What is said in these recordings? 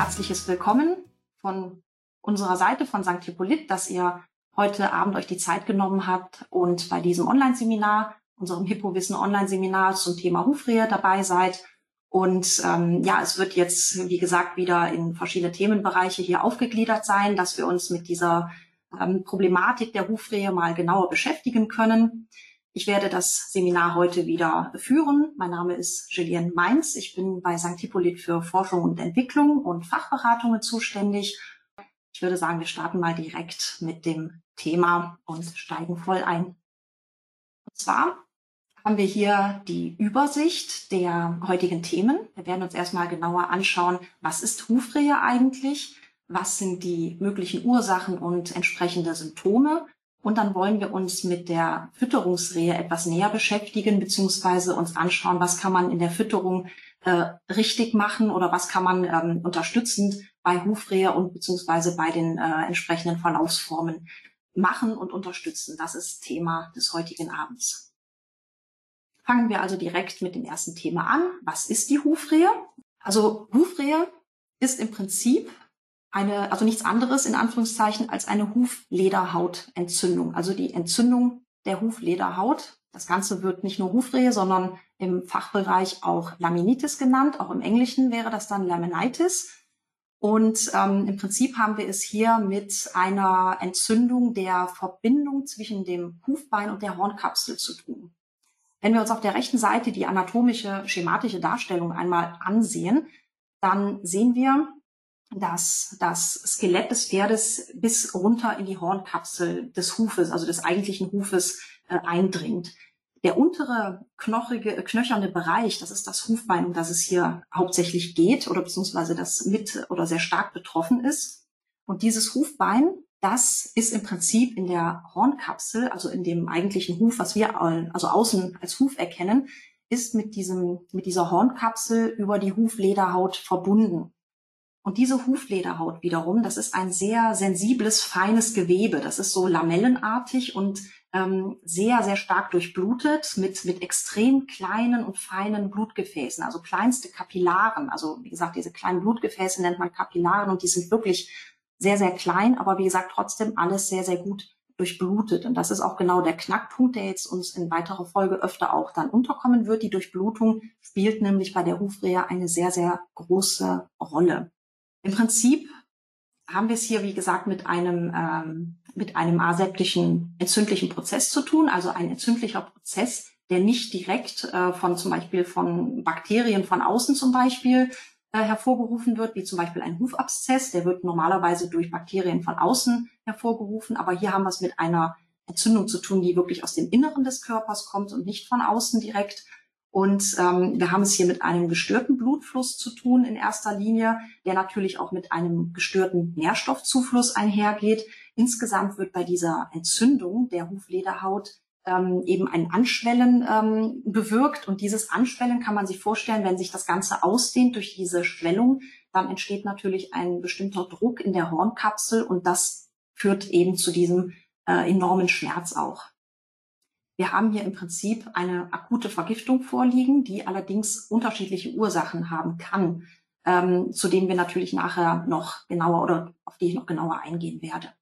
herzliches Willkommen von unserer Seite von St. Hippolyt, dass ihr heute Abend euch die Zeit genommen habt und bei diesem Online-Seminar, unserem Hippo-Wissen Online-Seminar zum Thema Hufrehe dabei seid. Und ähm, ja, es wird jetzt, wie gesagt, wieder in verschiedene Themenbereiche hier aufgegliedert sein, dass wir uns mit dieser ähm, Problematik der Hufrehe mal genauer beschäftigen können. Ich werde das Seminar heute wieder führen. Mein Name ist Julienne Mainz. Ich bin bei St. Hippolyt für Forschung und Entwicklung und Fachberatungen zuständig. Ich würde sagen, wir starten mal direkt mit dem Thema und steigen voll ein. Und zwar haben wir hier die Übersicht der heutigen Themen. Wir werden uns erstmal genauer anschauen, was ist Hufrehe eigentlich? Was sind die möglichen Ursachen und entsprechende Symptome? Und dann wollen wir uns mit der Fütterungsrehe etwas näher beschäftigen, beziehungsweise uns anschauen, was kann man in der Fütterung äh, richtig machen oder was kann man ähm, unterstützend bei Hufrehe und beziehungsweise bei den äh, entsprechenden Verlaufsformen machen und unterstützen. Das ist Thema des heutigen Abends. Fangen wir also direkt mit dem ersten Thema an. Was ist die Hufrehe? Also Hufrehe ist im Prinzip eine, also nichts anderes in Anführungszeichen als eine Huflederhautentzündung, also die Entzündung der Huflederhaut. Das Ganze wird nicht nur Hufrehe, sondern im Fachbereich auch Laminitis genannt. Auch im Englischen wäre das dann Laminitis. Und ähm, im Prinzip haben wir es hier mit einer Entzündung der Verbindung zwischen dem Hufbein und der Hornkapsel zu tun. Wenn wir uns auf der rechten Seite die anatomische, schematische Darstellung einmal ansehen, dann sehen wir, dass das Skelett des Pferdes bis runter in die Hornkapsel des Hufes, also des eigentlichen Hufes, äh, eindringt. Der untere knochige, äh, knöcherne Bereich, das ist das Hufbein, um das es hier hauptsächlich geht, oder beziehungsweise das mit oder sehr stark betroffen ist. Und dieses Hufbein, das ist im Prinzip in der Hornkapsel, also in dem eigentlichen Huf, was wir also außen als Huf erkennen, ist mit diesem, mit dieser Hornkapsel über die Huflederhaut verbunden. Und diese Huflederhaut wiederum, das ist ein sehr sensibles, feines Gewebe. Das ist so lamellenartig und ähm, sehr, sehr stark durchblutet mit, mit extrem kleinen und feinen Blutgefäßen, also kleinste Kapillaren. Also wie gesagt, diese kleinen Blutgefäße nennt man Kapillaren und die sind wirklich sehr, sehr klein, aber wie gesagt, trotzdem alles sehr, sehr gut durchblutet. Und das ist auch genau der Knackpunkt, der jetzt uns in weiterer Folge öfter auch dann unterkommen wird. Die Durchblutung spielt nämlich bei der Hufrehe eine sehr, sehr große Rolle. Im Prinzip haben wir es hier, wie gesagt, mit einem, ähm, mit einem aseptischen entzündlichen Prozess zu tun, also ein entzündlicher Prozess, der nicht direkt äh, von zum Beispiel von Bakterien von außen zum Beispiel äh, hervorgerufen wird, wie zum Beispiel ein Hufabszess, der wird normalerweise durch Bakterien von außen hervorgerufen, aber hier haben wir es mit einer Entzündung zu tun, die wirklich aus dem Inneren des Körpers kommt und nicht von außen direkt. Und ähm, wir haben es hier mit einem gestörten Blutfluss zu tun in erster Linie, der natürlich auch mit einem gestörten Nährstoffzufluss einhergeht. Insgesamt wird bei dieser Entzündung der Huflederhaut ähm, eben ein Anschwellen ähm, bewirkt. Und dieses Anschwellen kann man sich vorstellen, wenn sich das Ganze ausdehnt durch diese Schwellung, dann entsteht natürlich ein bestimmter Druck in der Hornkapsel und das führt eben zu diesem äh, enormen Schmerz auch. Wir haben hier im Prinzip eine akute Vergiftung vorliegen, die allerdings unterschiedliche Ursachen haben kann, ähm, zu denen wir natürlich nachher noch genauer oder auf die ich noch genauer eingehen werde.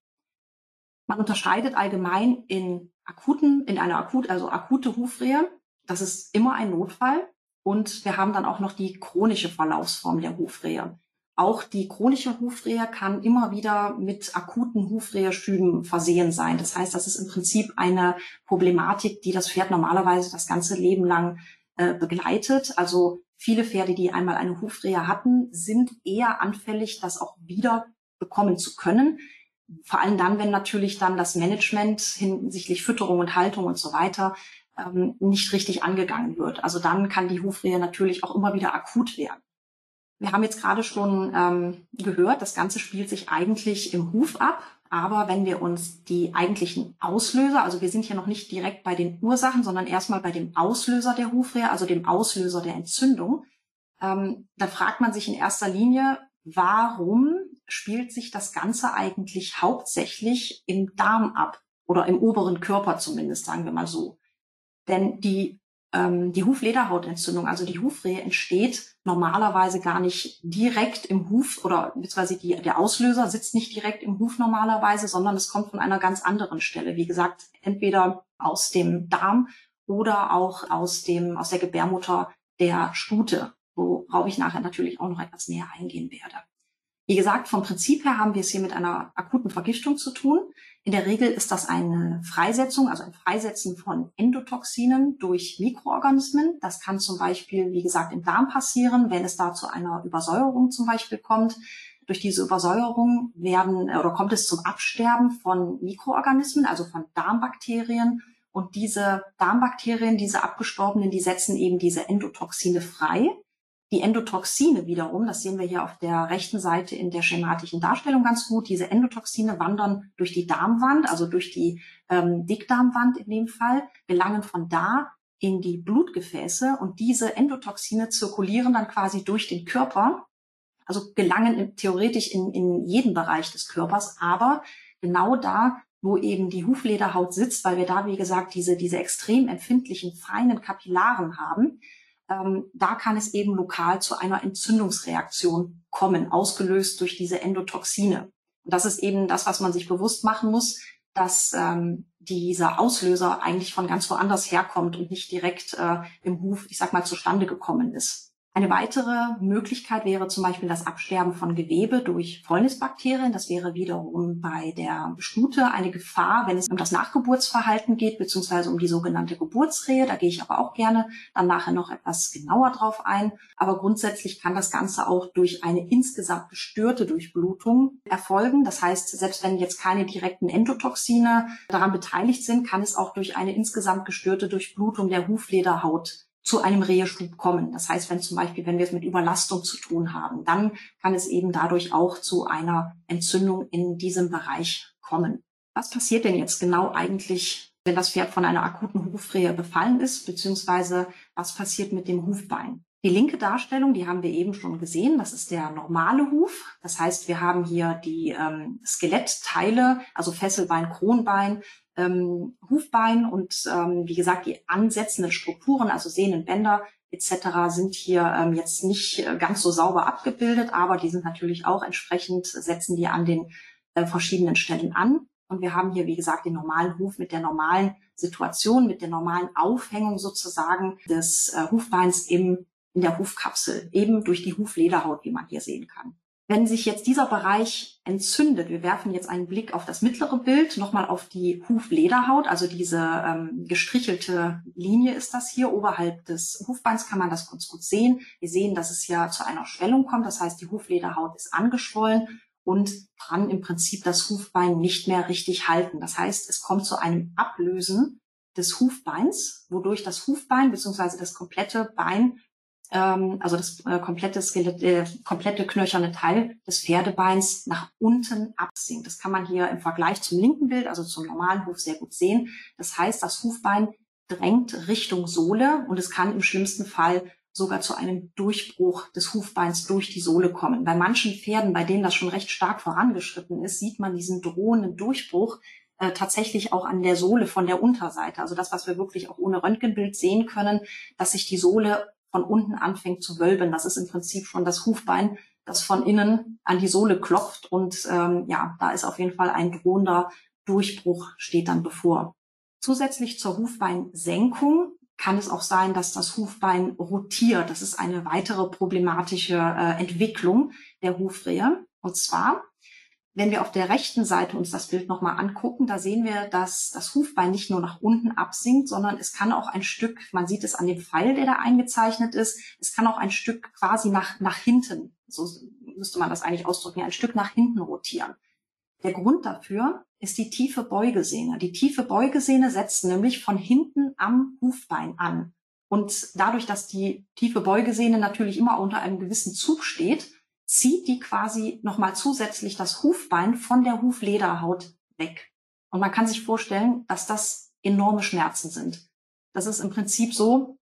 Man unterscheidet allgemein in akuten, in einer akut, also akute Hufrehe. Das ist immer ein Notfall. Und wir haben dann auch noch die chronische Verlaufsform der Hufrehe. Auch die chronische Hufrehe kann immer wieder mit akuten Hufreheschüben versehen sein. Das heißt, das ist im Prinzip eine Problematik, die das Pferd normalerweise das ganze Leben lang äh, begleitet. Also viele Pferde, die einmal eine Hufrehe hatten, sind eher anfällig, das auch wieder bekommen zu können. Vor allem dann, wenn natürlich dann das Management hinsichtlich Fütterung und Haltung und so weiter ähm, nicht richtig angegangen wird. Also dann kann die Hufrehe natürlich auch immer wieder akut werden. Wir haben jetzt gerade schon ähm, gehört, das Ganze spielt sich eigentlich im Huf ab. Aber wenn wir uns die eigentlichen Auslöser, also wir sind hier noch nicht direkt bei den Ursachen, sondern erstmal bei dem Auslöser der Hufrehe, also dem Auslöser der Entzündung, ähm, da fragt man sich in erster Linie, warum spielt sich das Ganze eigentlich hauptsächlich im Darm ab oder im oberen Körper zumindest, sagen wir mal so. Denn die ähm, die Huflederhautentzündung, also die Hufrehe, entsteht normalerweise gar nicht direkt im Huf oder beziehungsweise die, der Auslöser sitzt nicht direkt im Huf normalerweise, sondern es kommt von einer ganz anderen Stelle. Wie gesagt, entweder aus dem Darm oder auch aus dem, aus der Gebärmutter der Stute, worauf ich nachher natürlich auch noch etwas näher eingehen werde. Wie gesagt, vom Prinzip her haben wir es hier mit einer akuten Vergiftung zu tun. In der Regel ist das eine Freisetzung, also ein Freisetzen von Endotoxinen durch Mikroorganismen. Das kann zum Beispiel, wie gesagt, im Darm passieren, wenn es da zu einer Übersäuerung zum Beispiel kommt. Durch diese Übersäuerung werden oder kommt es zum Absterben von Mikroorganismen, also von Darmbakterien. Und diese Darmbakterien, diese abgestorbenen, die setzen eben diese Endotoxine frei. Die Endotoxine wiederum, das sehen wir hier auf der rechten Seite in der schematischen Darstellung ganz gut, diese Endotoxine wandern durch die Darmwand, also durch die ähm, Dickdarmwand in dem Fall, gelangen von da in die Blutgefäße und diese Endotoxine zirkulieren dann quasi durch den Körper, also gelangen in, theoretisch in, in jeden Bereich des Körpers, aber genau da, wo eben die Huflederhaut sitzt, weil wir da, wie gesagt, diese, diese extrem empfindlichen, feinen Kapillaren haben, ähm, da kann es eben lokal zu einer Entzündungsreaktion kommen, ausgelöst durch diese Endotoxine. Und das ist eben das, was man sich bewusst machen muss, dass ähm, dieser Auslöser eigentlich von ganz woanders herkommt und nicht direkt äh, im Huf, ich sag mal, zustande gekommen ist. Eine weitere Möglichkeit wäre zum Beispiel das Absterben von Gewebe durch Fäulnisbakterien. Das wäre wiederum bei der Stute eine Gefahr, wenn es um das Nachgeburtsverhalten geht, beziehungsweise um die sogenannte Geburtsrehe. Da gehe ich aber auch gerne dann nachher noch etwas genauer drauf ein. Aber grundsätzlich kann das Ganze auch durch eine insgesamt gestörte Durchblutung erfolgen. Das heißt, selbst wenn jetzt keine direkten Endotoxine daran beteiligt sind, kann es auch durch eine insgesamt gestörte Durchblutung der Huflederhaut zu einem Rehestub kommen. Das heißt, wenn zum Beispiel, wenn wir es mit Überlastung zu tun haben, dann kann es eben dadurch auch zu einer Entzündung in diesem Bereich kommen. Was passiert denn jetzt genau eigentlich, wenn das Pferd von einer akuten Hufrehe befallen ist, beziehungsweise was passiert mit dem Hufbein? Die linke Darstellung, die haben wir eben schon gesehen, das ist der normale Huf. Das heißt, wir haben hier die ähm, Skelettteile, also Fesselbein, Kronbein, ähm, Hufbein und ähm, wie gesagt die ansetzenden Strukturen, also Sehnen, Bänder etc. sind hier ähm, jetzt nicht äh, ganz so sauber abgebildet, aber die sind natürlich auch entsprechend, setzen die an den äh, verschiedenen Stellen an. Und wir haben hier, wie gesagt, den normalen Huf mit der normalen Situation, mit der normalen Aufhängung sozusagen des äh, Hufbeins im, in der Hufkapsel, eben durch die Huflederhaut, wie man hier sehen kann. Wenn sich jetzt dieser Bereich entzündet, wir werfen jetzt einen Blick auf das mittlere Bild, nochmal auf die Huflederhaut, also diese ähm, gestrichelte Linie ist das hier. Oberhalb des Hufbeins kann man das kurz gut sehen. Wir sehen, dass es ja zu einer Schwellung kommt, das heißt, die Huflederhaut ist angeschwollen und kann im Prinzip das Hufbein nicht mehr richtig halten. Das heißt, es kommt zu einem Ablösen des Hufbeins, wodurch das Hufbein bzw. das komplette Bein ähm, also das äh, komplette Skelett, äh, komplette knöcherne Teil des Pferdebeins nach unten absinkt. Das kann man hier im Vergleich zum linken Bild, also zum normalen Huf, sehr gut sehen. Das heißt, das Hufbein drängt Richtung Sohle und es kann im schlimmsten Fall sogar zu einem Durchbruch des Hufbeins durch die Sohle kommen. Bei manchen Pferden, bei denen das schon recht stark vorangeschritten ist, sieht man diesen drohenden Durchbruch äh, tatsächlich auch an der Sohle von der Unterseite. Also das, was wir wirklich auch ohne Röntgenbild sehen können, dass sich die Sohle von unten anfängt zu wölben. Das ist im Prinzip schon das Hufbein, das von innen an die Sohle klopft. Und ähm, ja, da ist auf jeden Fall ein drohender Durchbruch steht dann bevor. Zusätzlich zur Hufbeinsenkung kann es auch sein, dass das Hufbein rotiert. Das ist eine weitere problematische äh, Entwicklung der Hufrehe. Und zwar wenn wir auf der rechten Seite uns das Bild nochmal angucken, da sehen wir, dass das Hufbein nicht nur nach unten absinkt, sondern es kann auch ein Stück, man sieht es an dem Pfeil, der da eingezeichnet ist, es kann auch ein Stück quasi nach, nach hinten, so müsste man das eigentlich ausdrücken, ein Stück nach hinten rotieren. Der Grund dafür ist die tiefe Beugesehne. Die tiefe Beugesehne setzt nämlich von hinten am Hufbein an. Und dadurch, dass die tiefe Beugesehne natürlich immer unter einem gewissen Zug steht, zieht die quasi nochmal zusätzlich das Hufbein von der Huflederhaut weg. Und man kann sich vorstellen, dass das enorme Schmerzen sind. Das ist im Prinzip so,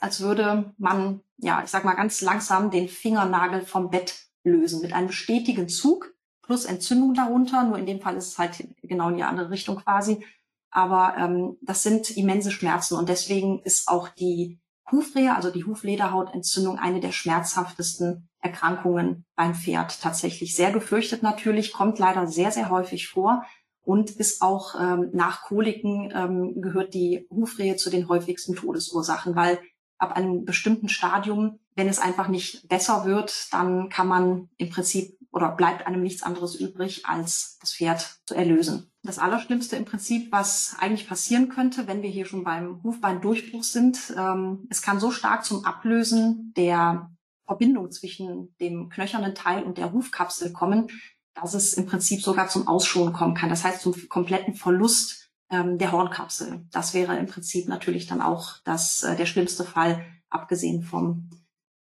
als würde man, ja, ich sag mal ganz langsam den Fingernagel vom Bett lösen mit einem stetigen Zug plus Entzündung darunter. Nur in dem Fall ist es halt genau in die andere Richtung quasi. Aber ähm, das sind immense Schmerzen und deswegen ist auch die Hufrehe, also die Huflederhautentzündung, eine der schmerzhaftesten Erkrankungen beim Pferd. Tatsächlich sehr gefürchtet natürlich, kommt leider sehr, sehr häufig vor und ist auch ähm, nach Koliken ähm, gehört die Hufrehe zu den häufigsten Todesursachen, weil ab einem bestimmten Stadium, wenn es einfach nicht besser wird, dann kann man im Prinzip oder bleibt einem nichts anderes übrig, als das Pferd zu erlösen das Allerschlimmste im Prinzip, was eigentlich passieren könnte, wenn wir hier schon beim Hufbeindurchbruch sind. Ähm, es kann so stark zum Ablösen der Verbindung zwischen dem knöchernen Teil und der Hufkapsel kommen, dass es im Prinzip sogar zum Ausschonen kommen kann. Das heißt zum kompletten Verlust ähm, der Hornkapsel. Das wäre im Prinzip natürlich dann auch das, äh, der schlimmste Fall, abgesehen vom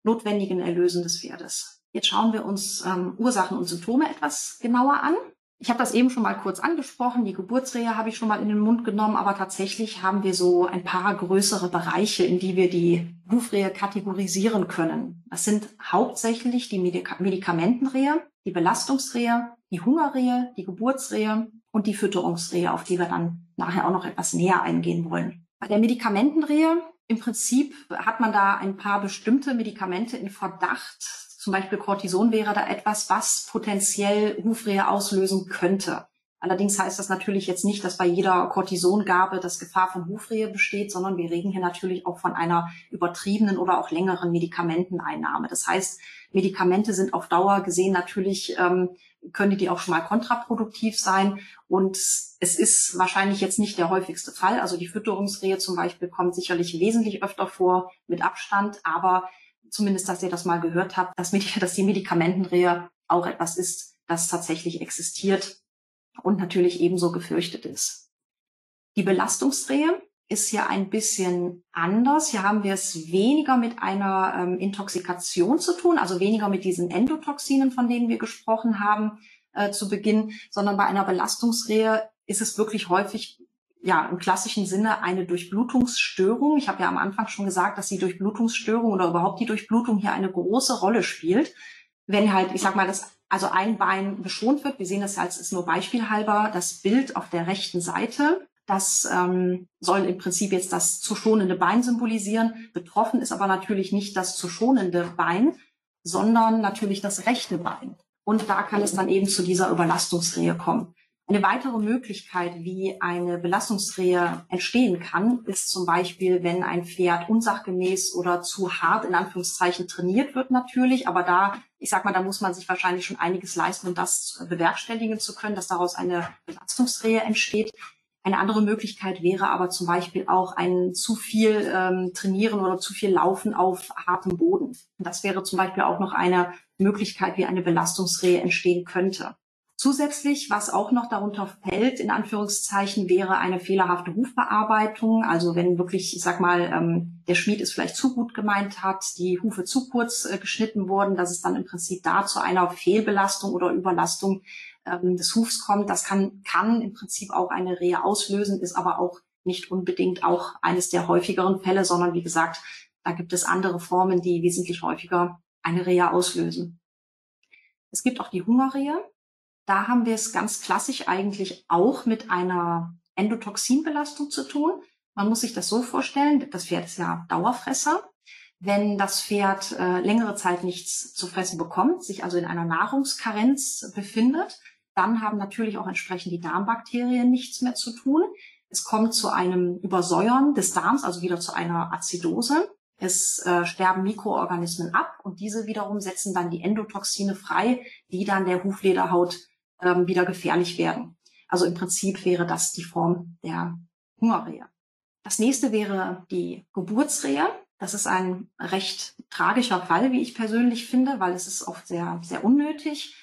notwendigen Erlösen des Pferdes. Jetzt schauen wir uns ähm, Ursachen und Symptome etwas genauer an. Ich habe das eben schon mal kurz angesprochen. Die Geburtsrehe habe ich schon mal in den Mund genommen, aber tatsächlich haben wir so ein paar größere Bereiche, in die wir die Hufrehe kategorisieren können. Das sind hauptsächlich die Medika Medikamentenrehe, die Belastungsrehe, die Hungerrehe, die Geburtsrehe und die Fütterungsrehe, auf die wir dann nachher auch noch etwas näher eingehen wollen. Bei der Medikamentenrehe im Prinzip hat man da ein paar bestimmte Medikamente in Verdacht, zum Beispiel Cortison wäre da etwas, was potenziell Hufrehe auslösen könnte. Allerdings heißt das natürlich jetzt nicht, dass bei jeder Cortisongabe das Gefahr von Hufrehe besteht, sondern wir reden hier natürlich auch von einer übertriebenen oder auch längeren Medikamenteneinnahme. Das heißt, Medikamente sind auf Dauer gesehen natürlich, ähm, können die auch schon mal kontraproduktiv sein. Und es ist wahrscheinlich jetzt nicht der häufigste Fall. Also die Fütterungsrehe zum Beispiel kommt sicherlich wesentlich öfter vor mit Abstand, aber zumindest, dass ihr das mal gehört habt, dass, dass die Medikamentenrehe auch etwas ist, das tatsächlich existiert und natürlich ebenso gefürchtet ist. Die Belastungsrehe ist hier ein bisschen anders. Hier haben wir es weniger mit einer ähm, Intoxikation zu tun, also weniger mit diesen Endotoxinen, von denen wir gesprochen haben äh, zu Beginn, sondern bei einer Belastungsrehe ist es wirklich häufig ja im klassischen Sinne eine Durchblutungsstörung. Ich habe ja am Anfang schon gesagt, dass die Durchblutungsstörung oder überhaupt die Durchblutung hier eine große Rolle spielt. Wenn halt, ich sag mal, das also ein Bein geschont wird, wir sehen das als ist nur beispielhalber das Bild auf der rechten Seite. Das ähm, soll im Prinzip jetzt das zu schonende Bein symbolisieren. Betroffen ist aber natürlich nicht das zu schonende Bein, sondern natürlich das rechte Bein. Und da kann es dann eben zu dieser Überlastungsrehe kommen. Eine weitere Möglichkeit, wie eine Belastungsrehe entstehen kann, ist zum Beispiel, wenn ein Pferd unsachgemäß oder zu hart in Anführungszeichen trainiert wird natürlich. Aber da, ich sag mal, da muss man sich wahrscheinlich schon einiges leisten, um das bewerkstelligen zu können, dass daraus eine Belastungsrehe entsteht. Eine andere Möglichkeit wäre aber zum Beispiel auch ein zu viel ähm, Trainieren oder zu viel Laufen auf hartem Boden. Das wäre zum Beispiel auch noch eine Möglichkeit, wie eine Belastungsrehe entstehen könnte. Zusätzlich, was auch noch darunter fällt, in Anführungszeichen, wäre eine fehlerhafte Hufbearbeitung. Also wenn wirklich, ich sag mal, ähm, der Schmied es vielleicht zu gut gemeint hat, die Hufe zu kurz äh, geschnitten wurden, dass es dann im Prinzip da zu einer Fehlbelastung oder Überlastung ähm, des Hufs kommt. Das kann, kann im Prinzip auch eine Rehe auslösen, ist aber auch nicht unbedingt auch eines der häufigeren Fälle, sondern wie gesagt, da gibt es andere Formen, die wesentlich häufiger eine Rehe auslösen. Es gibt auch die Hungerrehe. Da haben wir es ganz klassisch eigentlich auch mit einer Endotoxinbelastung zu tun. Man muss sich das so vorstellen, das Pferd ist ja Dauerfresser. Wenn das Pferd äh, längere Zeit nichts zu fressen bekommt, sich also in einer Nahrungskarenz befindet, dann haben natürlich auch entsprechend die Darmbakterien nichts mehr zu tun. Es kommt zu einem Übersäuern des Darms, also wieder zu einer Azidose. Es äh, sterben Mikroorganismen ab und diese wiederum setzen dann die Endotoxine frei, die dann der Huflederhaut ähm, wieder gefährlich werden. Also im Prinzip wäre das die Form der Hungerrehe. Das nächste wäre die Geburtsrehe. Das ist ein recht tragischer Fall, wie ich persönlich finde, weil es ist oft sehr, sehr unnötig.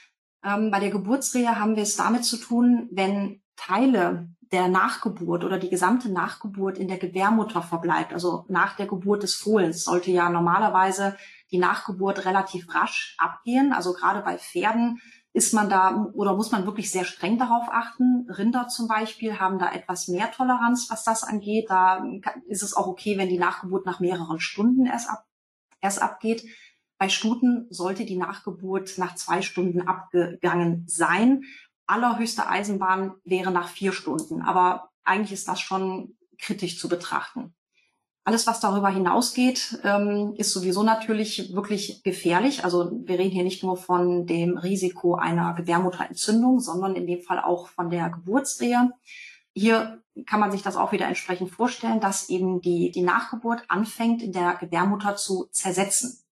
Ähm, bei der Geburtsrehe haben wir es damit zu tun, wenn Teile der Nachgeburt oder die gesamte Nachgeburt in der Gebärmutter verbleibt, also nach der Geburt des Fohlens, sollte ja normalerweise die Nachgeburt relativ rasch abgehen. Also gerade bei Pferden ist man da oder muss man wirklich sehr streng darauf achten? Rinder zum Beispiel haben da etwas mehr Toleranz, was das angeht. Da ist es auch okay, wenn die Nachgeburt nach mehreren Stunden erst, ab, erst abgeht. Bei Stuten sollte die Nachgeburt nach zwei Stunden abgegangen sein. Allerhöchste Eisenbahn wäre nach vier Stunden. Aber eigentlich ist das schon kritisch zu betrachten. Alles, was darüber hinausgeht, ähm, ist sowieso natürlich wirklich gefährlich. Also wir reden hier nicht nur von dem Risiko einer Gebärmutterentzündung, sondern in dem Fall auch von der Geburtsrehe. Hier kann man sich das auch wieder entsprechend vorstellen, dass eben die, die Nachgeburt anfängt, in der Gebärmutter zu zersetzen.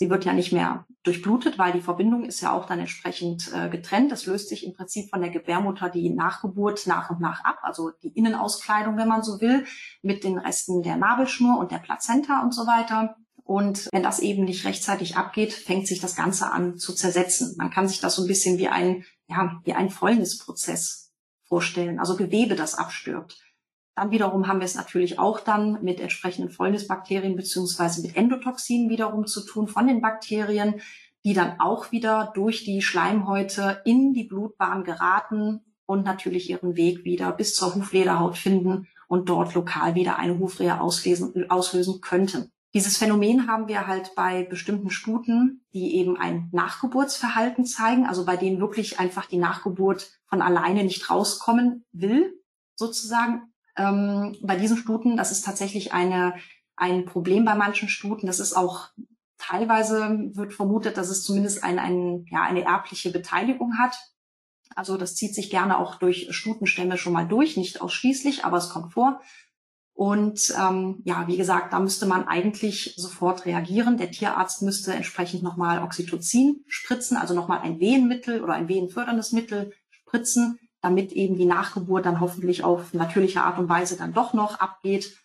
Sie wird ja nicht mehr durchblutet, weil die Verbindung ist ja auch dann entsprechend äh, getrennt. Das löst sich im Prinzip von der Gebärmutter die Nachgeburt nach und nach ab, also die Innenauskleidung, wenn man so will, mit den Resten der Nabelschnur und der Plazenta und so weiter. Und wenn das eben nicht rechtzeitig abgeht, fängt sich das Ganze an zu zersetzen. Man kann sich das so ein bisschen wie ein, ja, wie ein Fäulnisprozess vorstellen, also Gewebe, das abstirbt. Dann wiederum haben wir es natürlich auch dann mit entsprechenden Fäulnisbakterien beziehungsweise mit Endotoxinen wiederum zu tun von den Bakterien, die dann auch wieder durch die Schleimhäute in die Blutbahn geraten und natürlich ihren Weg wieder bis zur Huflederhaut finden und dort lokal wieder eine Hufrehe auslesen, auslösen könnten. Dieses Phänomen haben wir halt bei bestimmten Stuten, die eben ein Nachgeburtsverhalten zeigen, also bei denen wirklich einfach die Nachgeburt von alleine nicht rauskommen will, sozusagen ähm, bei diesen Stuten. Das ist tatsächlich eine, ein Problem bei manchen Stuten. Das ist auch teilweise wird vermutet, dass es zumindest ein, ein, ja, eine erbliche Beteiligung hat. Also das zieht sich gerne auch durch Stutenstämme schon mal durch, nicht ausschließlich, aber es kommt vor. Und ähm, ja, wie gesagt, da müsste man eigentlich sofort reagieren. Der Tierarzt müsste entsprechend nochmal Oxytocin spritzen, also nochmal ein Wehenmittel oder ein wehenförderndes Mittel spritzen, damit eben die Nachgeburt dann hoffentlich auf natürliche Art und Weise dann doch noch abgeht.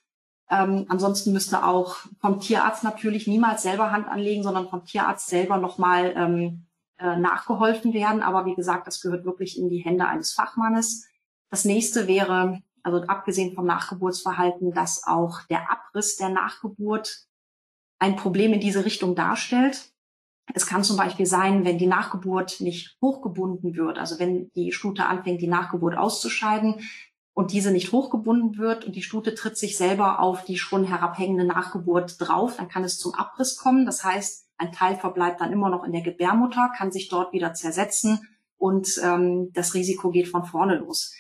Ähm, ansonsten müsste auch vom Tierarzt natürlich niemals selber Hand anlegen, sondern vom Tierarzt selber nochmal ähm, äh, nachgeholfen werden. Aber wie gesagt, das gehört wirklich in die Hände eines Fachmannes. Das nächste wäre, also abgesehen vom Nachgeburtsverhalten, dass auch der Abriss der Nachgeburt ein Problem in diese Richtung darstellt. Es kann zum Beispiel sein, wenn die Nachgeburt nicht hochgebunden wird, also wenn die Stute anfängt, die Nachgeburt auszuscheiden und diese nicht hochgebunden wird und die Stute tritt sich selber auf die schon herabhängende Nachgeburt drauf, dann kann es zum Abriss kommen. Das heißt, ein Teil verbleibt dann immer noch in der Gebärmutter, kann sich dort wieder zersetzen und ähm, das Risiko geht von vorne los.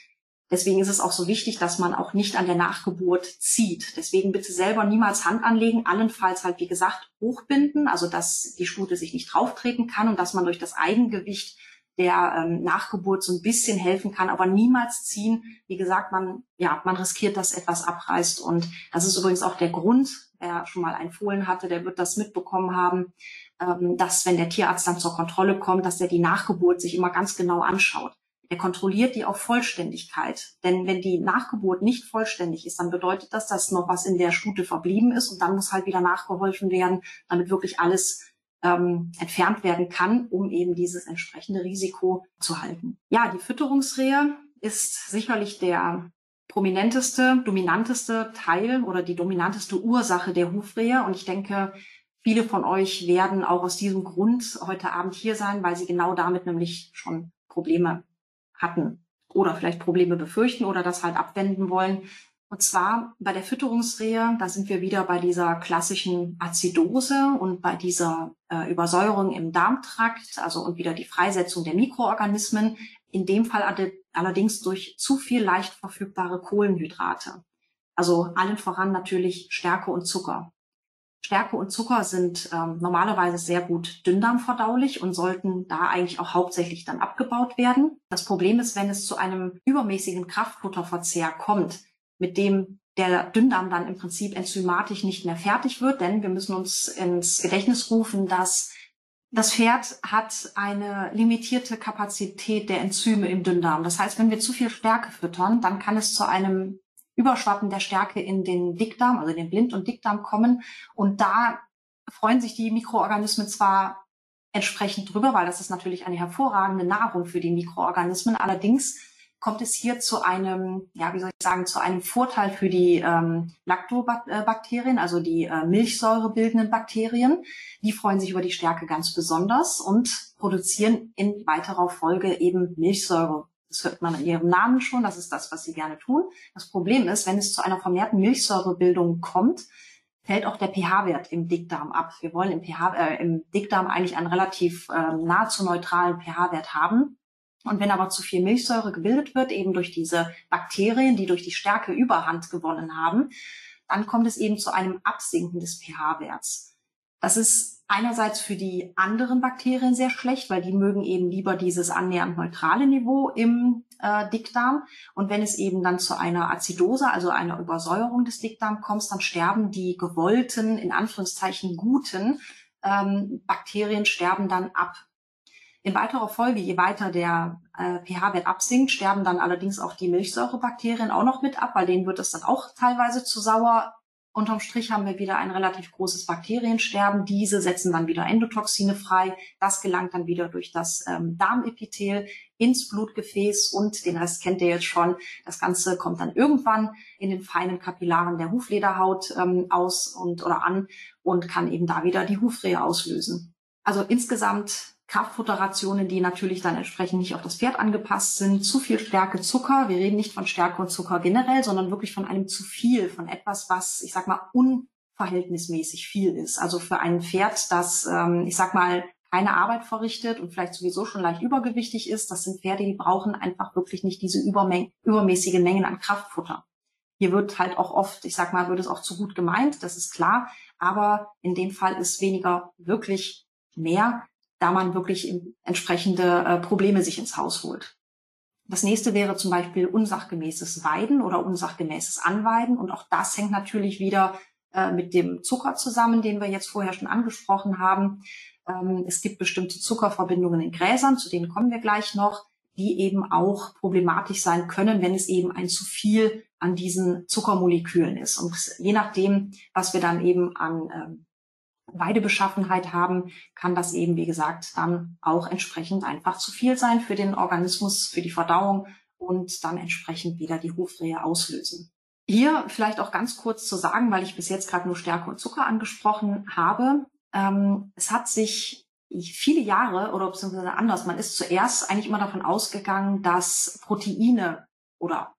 Deswegen ist es auch so wichtig, dass man auch nicht an der Nachgeburt zieht. Deswegen bitte selber niemals Hand anlegen, allenfalls halt, wie gesagt, hochbinden, also dass die Stute sich nicht drauftreten kann und dass man durch das Eigengewicht der ähm, Nachgeburt so ein bisschen helfen kann, aber niemals ziehen. Wie gesagt, man, ja, man riskiert, dass etwas abreißt. Und das ist übrigens auch der Grund, wer schon mal ein Fohlen hatte, der wird das mitbekommen haben, ähm, dass wenn der Tierarzt dann zur Kontrolle kommt, dass er die Nachgeburt sich immer ganz genau anschaut. Er kontrolliert die auf Vollständigkeit. Denn wenn die Nachgeburt nicht vollständig ist, dann bedeutet das, dass noch was in der Stute verblieben ist und dann muss halt wieder nachgeholfen werden, damit wirklich alles ähm, entfernt werden kann, um eben dieses entsprechende Risiko zu halten. Ja, die Fütterungsrehe ist sicherlich der prominenteste, dominanteste Teil oder die dominanteste Ursache der Hufrehe. Und ich denke, viele von euch werden auch aus diesem Grund heute Abend hier sein, weil sie genau damit nämlich schon Probleme hatten oder vielleicht Probleme befürchten oder das halt abwenden wollen. Und zwar bei der Fütterungsrehe, da sind wir wieder bei dieser klassischen Azidose und bei dieser äh, Übersäuerung im Darmtrakt, also und wieder die Freisetzung der Mikroorganismen, in dem Fall allerdings durch zu viel leicht verfügbare Kohlenhydrate. Also allen voran natürlich Stärke und Zucker. Stärke und Zucker sind ähm, normalerweise sehr gut dünndarmverdaulich und sollten da eigentlich auch hauptsächlich dann abgebaut werden. Das Problem ist, wenn es zu einem übermäßigen Kraftfutterverzehr kommt, mit dem der Dünndarm dann im Prinzip enzymatisch nicht mehr fertig wird, denn wir müssen uns ins Gedächtnis rufen, dass das Pferd hat eine limitierte Kapazität der Enzyme im Dünndarm. Das heißt, wenn wir zu viel Stärke füttern, dann kann es zu einem Überschwappen der Stärke in den Dickdarm, also den Blind- und Dickdarm kommen. Und da freuen sich die Mikroorganismen zwar entsprechend drüber, weil das ist natürlich eine hervorragende Nahrung für die Mikroorganismen. Allerdings kommt es hier zu einem, ja, wie soll ich sagen, zu einem Vorteil für die ähm, Lactobakterien, also die äh, Milchsäure bildenden Bakterien. Die freuen sich über die Stärke ganz besonders und produzieren in weiterer Folge eben Milchsäure das hört man in ihrem Namen schon, das ist das, was sie gerne tun. Das Problem ist, wenn es zu einer vermehrten Milchsäurebildung kommt, fällt auch der pH-Wert im Dickdarm ab. Wir wollen im, pH, äh, im Dickdarm eigentlich einen relativ äh, nahezu neutralen pH-Wert haben. Und wenn aber zu viel Milchsäure gebildet wird, eben durch diese Bakterien, die durch die Stärke Überhand gewonnen haben, dann kommt es eben zu einem Absinken des pH-Werts. Das ist einerseits für die anderen Bakterien sehr schlecht, weil die mögen eben lieber dieses annähernd neutrale Niveau im äh, Dickdarm. Und wenn es eben dann zu einer Azidose, also einer Übersäuerung des Dickdarms kommt, dann sterben die gewollten, in Anführungszeichen guten ähm, Bakterien sterben dann ab. In weiterer Folge, je weiter der äh, pH-Wert absinkt, sterben dann allerdings auch die Milchsäurebakterien auch noch mit ab, weil denen wird es dann auch teilweise zu sauer. Unterm Strich haben wir wieder ein relativ großes Bakteriensterben. Diese setzen dann wieder Endotoxine frei. Das gelangt dann wieder durch das ähm, Darmepithel ins Blutgefäß und den Rest kennt ihr jetzt schon. Das Ganze kommt dann irgendwann in den feinen Kapillaren der Huflederhaut ähm, aus und oder an und kann eben da wieder die Hufrehe auslösen. Also insgesamt Kraftfutterrationen, die natürlich dann entsprechend nicht auf das Pferd angepasst sind, zu viel Stärke, Zucker. Wir reden nicht von Stärke und Zucker generell, sondern wirklich von einem zu viel, von etwas, was, ich sag mal, unverhältnismäßig viel ist. Also für ein Pferd, das, ähm, ich sag mal, keine Arbeit verrichtet und vielleicht sowieso schon leicht übergewichtig ist, das sind Pferde, die brauchen einfach wirklich nicht diese Übermäng übermäßige Mengen an Kraftfutter. Hier wird halt auch oft, ich sag mal, wird es auch zu gut gemeint, das ist klar, aber in dem Fall ist weniger wirklich mehr da man wirklich entsprechende äh, Probleme sich ins Haus holt. Das nächste wäre zum Beispiel unsachgemäßes Weiden oder unsachgemäßes Anweiden. Und auch das hängt natürlich wieder äh, mit dem Zucker zusammen, den wir jetzt vorher schon angesprochen haben. Ähm, es gibt bestimmte Zuckerverbindungen in Gräsern, zu denen kommen wir gleich noch, die eben auch problematisch sein können, wenn es eben ein zu viel an diesen Zuckermolekülen ist. Und je nachdem, was wir dann eben an ähm, Weidebeschaffenheit haben, kann das eben, wie gesagt, dann auch entsprechend einfach zu viel sein für den Organismus, für die Verdauung und dann entsprechend wieder die Hufrehe auslösen. Hier vielleicht auch ganz kurz zu sagen, weil ich bis jetzt gerade nur Stärke und Zucker angesprochen habe. Ähm, es hat sich viele Jahre oder beziehungsweise anders, man ist zuerst eigentlich immer davon ausgegangen, dass Proteine oder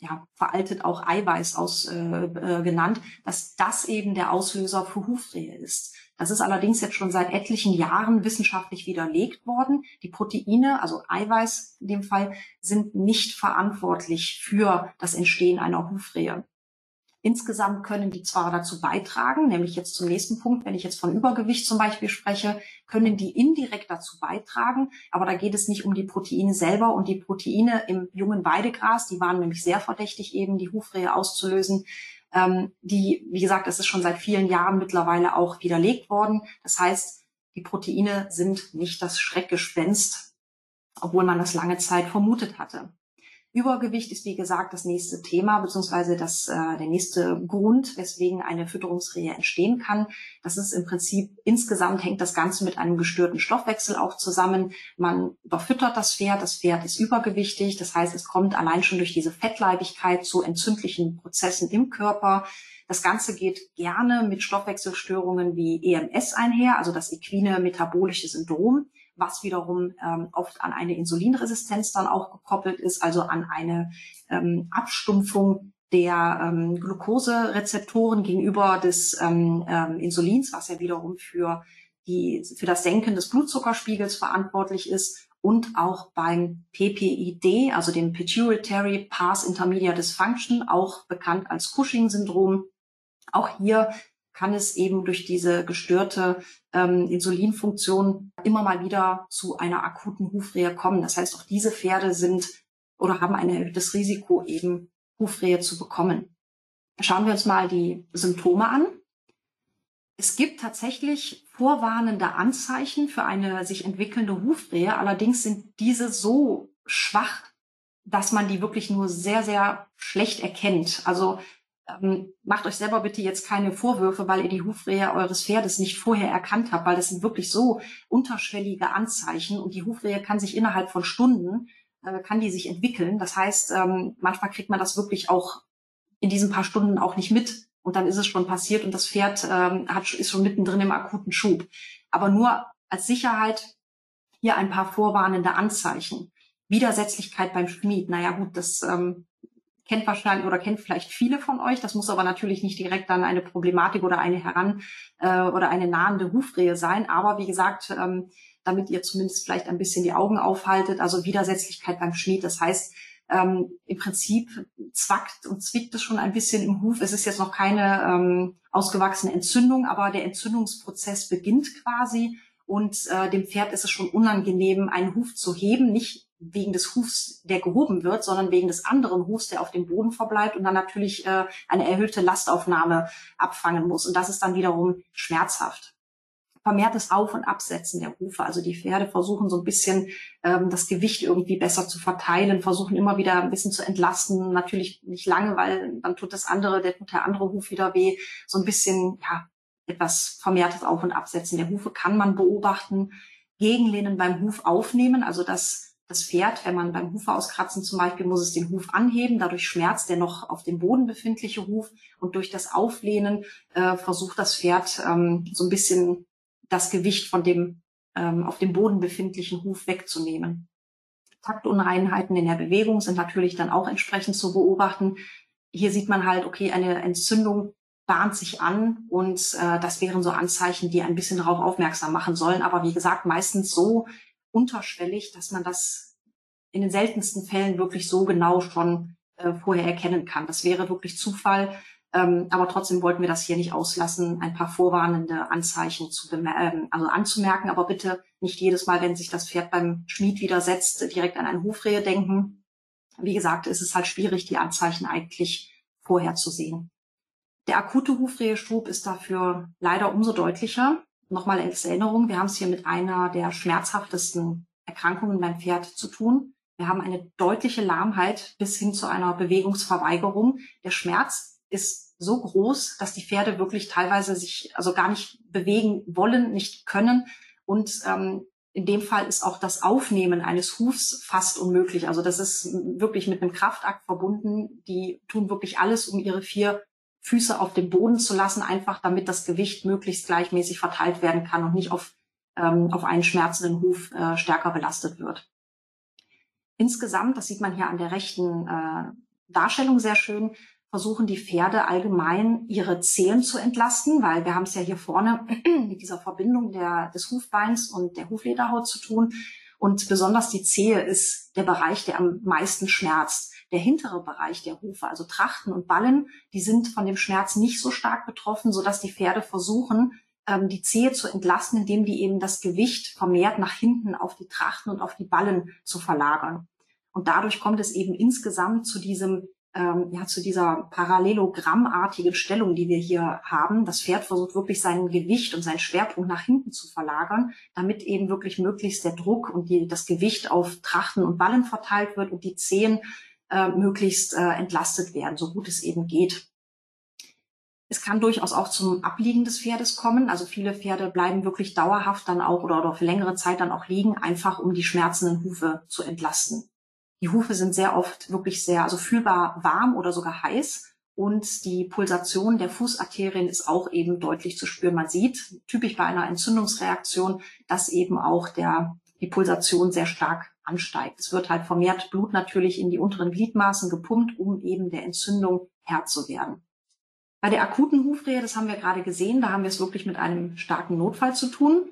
ja, veraltet auch Eiweiß aus, äh, äh, genannt, dass das eben der Auslöser für Hufrehe ist. Das ist allerdings jetzt schon seit etlichen Jahren wissenschaftlich widerlegt worden. Die Proteine, also Eiweiß in dem Fall, sind nicht verantwortlich für das Entstehen einer Hufrehe. Insgesamt können die zwar dazu beitragen, nämlich jetzt zum nächsten Punkt, wenn ich jetzt von Übergewicht zum Beispiel spreche, können die indirekt dazu beitragen, aber da geht es nicht um die Proteine selber und die Proteine im jungen Weidegras, die waren nämlich sehr verdächtig eben, die Hufrehe auszulösen. Ähm, die, wie gesagt, es ist schon seit vielen Jahren mittlerweile auch widerlegt worden. Das heißt, die Proteine sind nicht das Schreckgespenst, obwohl man das lange Zeit vermutet hatte. Übergewicht ist, wie gesagt, das nächste Thema, beziehungsweise das, äh, der nächste Grund, weswegen eine Fütterungsrehe entstehen kann. Das ist im Prinzip, insgesamt hängt das Ganze mit einem gestörten Stoffwechsel auch zusammen. Man überfüttert das Pferd, das Pferd ist übergewichtig, das heißt, es kommt allein schon durch diese Fettleibigkeit zu entzündlichen Prozessen im Körper. Das Ganze geht gerne mit Stoffwechselstörungen wie EMS einher, also das equine metabolische Syndrom was wiederum ähm, oft an eine Insulinresistenz dann auch gekoppelt ist, also an eine ähm, Abstumpfung der ähm, Glukoserezeptoren gegenüber des ähm, ähm, Insulins, was ja wiederum für die für das Senken des Blutzuckerspiegels verantwortlich ist und auch beim PPID, also dem Pituitary Path Intermediate Dysfunction, auch bekannt als Cushing-Syndrom. Auch hier kann es eben durch diese gestörte ähm, Insulinfunktion immer mal wieder zu einer akuten Hufrehe kommen. Das heißt, auch diese Pferde sind oder haben ein erhöhtes Risiko, eben Hufrehe zu bekommen. Schauen wir uns mal die Symptome an. Es gibt tatsächlich vorwarnende Anzeichen für eine sich entwickelnde Hufrehe. Allerdings sind diese so schwach, dass man die wirklich nur sehr, sehr schlecht erkennt. Also ähm, macht euch selber bitte jetzt keine Vorwürfe, weil ihr die Hufrehe eures Pferdes nicht vorher erkannt habt, weil das sind wirklich so unterschwellige Anzeichen und die Hufrehe kann sich innerhalb von Stunden, äh, kann die sich entwickeln. Das heißt, ähm, manchmal kriegt man das wirklich auch in diesen paar Stunden auch nicht mit und dann ist es schon passiert und das Pferd ähm, hat, ist schon mittendrin im akuten Schub. Aber nur als Sicherheit hier ein paar vorwarnende Anzeichen. Widersetzlichkeit beim Schmied, naja gut, das ähm, kennt wahrscheinlich oder kennt vielleicht viele von euch. Das muss aber natürlich nicht direkt dann eine Problematik oder eine heran äh, oder eine nahende Hufrehe sein. Aber wie gesagt, ähm, damit ihr zumindest vielleicht ein bisschen die Augen aufhaltet, also Widersetzlichkeit beim Schmied. Das heißt, ähm, im Prinzip zwackt und zwickt es schon ein bisschen im Huf. Es ist jetzt noch keine ähm, ausgewachsene Entzündung, aber der Entzündungsprozess beginnt quasi und äh, dem Pferd ist es schon unangenehm, einen Huf zu heben, nicht wegen des Hufs, der gehoben wird, sondern wegen des anderen Hufs, der auf dem Boden verbleibt und dann natürlich äh, eine erhöhte Lastaufnahme abfangen muss. Und das ist dann wiederum schmerzhaft vermehrtes Auf- und Absetzen der Hufe. Also die Pferde versuchen so ein bisschen ähm, das Gewicht irgendwie besser zu verteilen, versuchen immer wieder ein bisschen zu entlasten. Natürlich nicht lange, weil dann tut das andere, der tut der andere Huf wieder weh. So ein bisschen, ja, etwas vermehrtes Auf- und Absetzen der Hufe kann man beobachten. Gegenlehnen beim Huf aufnehmen, also das das Pferd, wenn man beim Hufe auskratzen zum Beispiel, muss es den Huf anheben, dadurch schmerzt der noch auf dem Boden befindliche Huf und durch das Auflehnen äh, versucht das Pferd ähm, so ein bisschen das Gewicht von dem ähm, auf dem Boden befindlichen Huf wegzunehmen. Taktunreinheiten in der Bewegung sind natürlich dann auch entsprechend zu beobachten. Hier sieht man halt, okay, eine Entzündung bahnt sich an und äh, das wären so Anzeichen, die ein bisschen darauf aufmerksam machen sollen. Aber wie gesagt, meistens so unterschwellig, dass man das in den seltensten Fällen wirklich so genau schon äh, vorher erkennen kann. Das wäre wirklich Zufall. Ähm, aber trotzdem wollten wir das hier nicht auslassen, ein paar vorwarnende Anzeichen zu ähm, also anzumerken. Aber bitte nicht jedes Mal, wenn sich das Pferd beim Schmied widersetzt, direkt an eine Hufrehe denken. Wie gesagt, ist es halt schwierig, die Anzeichen eigentlich vorher zu sehen. Der akute Hufreheschub ist dafür leider umso deutlicher. Nochmal als Erinnerung, wir haben es hier mit einer der schmerzhaftesten Erkrankungen beim Pferd zu tun. Wir haben eine deutliche Lahmheit bis hin zu einer Bewegungsverweigerung. Der Schmerz ist so groß, dass die Pferde wirklich teilweise sich also gar nicht bewegen wollen, nicht können. Und ähm, in dem Fall ist auch das Aufnehmen eines Hufs fast unmöglich. Also das ist wirklich mit einem Kraftakt verbunden. Die tun wirklich alles, um ihre vier Füße auf dem Boden zu lassen, einfach damit das Gewicht möglichst gleichmäßig verteilt werden kann und nicht auf, ähm, auf einen schmerzenden Huf äh, stärker belastet wird. Insgesamt, das sieht man hier an der rechten äh, Darstellung sehr schön, versuchen die Pferde allgemein ihre Zehen zu entlasten, weil wir haben es ja hier vorne mit dieser Verbindung der, des Hufbeins und der Huflederhaut zu tun. Und besonders die Zehe ist der Bereich, der am meisten schmerzt. Der hintere Bereich der Hufe, also Trachten und Ballen, die sind von dem Schmerz nicht so stark betroffen, sodass die Pferde versuchen, ähm, die Zehe zu entlasten, indem die eben das Gewicht vermehrt nach hinten auf die Trachten und auf die Ballen zu verlagern. Und dadurch kommt es eben insgesamt zu diesem ähm, ja, zu dieser parallelogrammartigen Stellung, die wir hier haben. Das Pferd versucht wirklich sein Gewicht und seinen Schwerpunkt nach hinten zu verlagern, damit eben wirklich möglichst der Druck und die, das Gewicht auf Trachten und Ballen verteilt wird und die Zehen äh, möglichst äh, entlastet werden, so gut es eben geht. Es kann durchaus auch zum Abliegen des Pferdes kommen. Also viele Pferde bleiben wirklich dauerhaft dann auch oder, oder für längere Zeit dann auch liegen, einfach um die schmerzenden Hufe zu entlasten. Die Hufe sind sehr oft wirklich sehr, also fühlbar warm oder sogar heiß. Und die Pulsation der Fußarterien ist auch eben deutlich zu spüren. Man sieht, typisch bei einer Entzündungsreaktion, dass eben auch der, die Pulsation sehr stark ansteigt. Es wird halt vermehrt Blut natürlich in die unteren Gliedmaßen gepumpt, um eben der Entzündung Herr zu werden. Bei der akuten Hufrehe, das haben wir gerade gesehen, da haben wir es wirklich mit einem starken Notfall zu tun.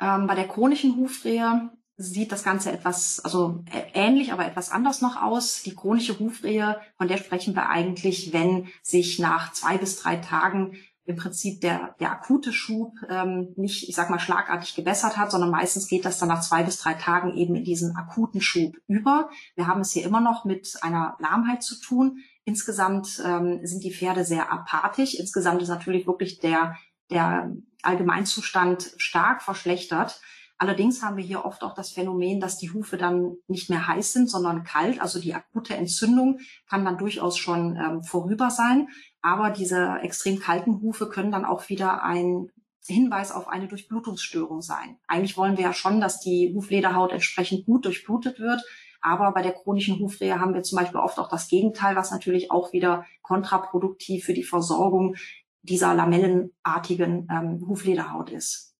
Ähm, bei der chronischen Hufrehe sieht das Ganze etwas, also ähnlich, aber etwas anders noch aus. Die chronische Hufrehe, von der sprechen wir eigentlich, wenn sich nach zwei bis drei Tagen im Prinzip der, der akute Schub ähm, nicht, ich sag mal, schlagartig gebessert hat, sondern meistens geht das dann nach zwei bis drei Tagen eben in diesen akuten Schub über. Wir haben es hier immer noch mit einer Lahmheit zu tun. Insgesamt ähm, sind die Pferde sehr apathisch. Insgesamt ist natürlich wirklich der, der Allgemeinzustand stark verschlechtert. Allerdings haben wir hier oft auch das Phänomen, dass die Hufe dann nicht mehr heiß sind, sondern kalt. Also die akute Entzündung kann dann durchaus schon ähm, vorüber sein. Aber diese extrem kalten Hufe können dann auch wieder ein Hinweis auf eine Durchblutungsstörung sein. Eigentlich wollen wir ja schon, dass die Huflederhaut entsprechend gut durchblutet wird. Aber bei der chronischen Hufrehe haben wir zum Beispiel oft auch das Gegenteil, was natürlich auch wieder kontraproduktiv für die Versorgung dieser lamellenartigen ähm, Huflederhaut ist.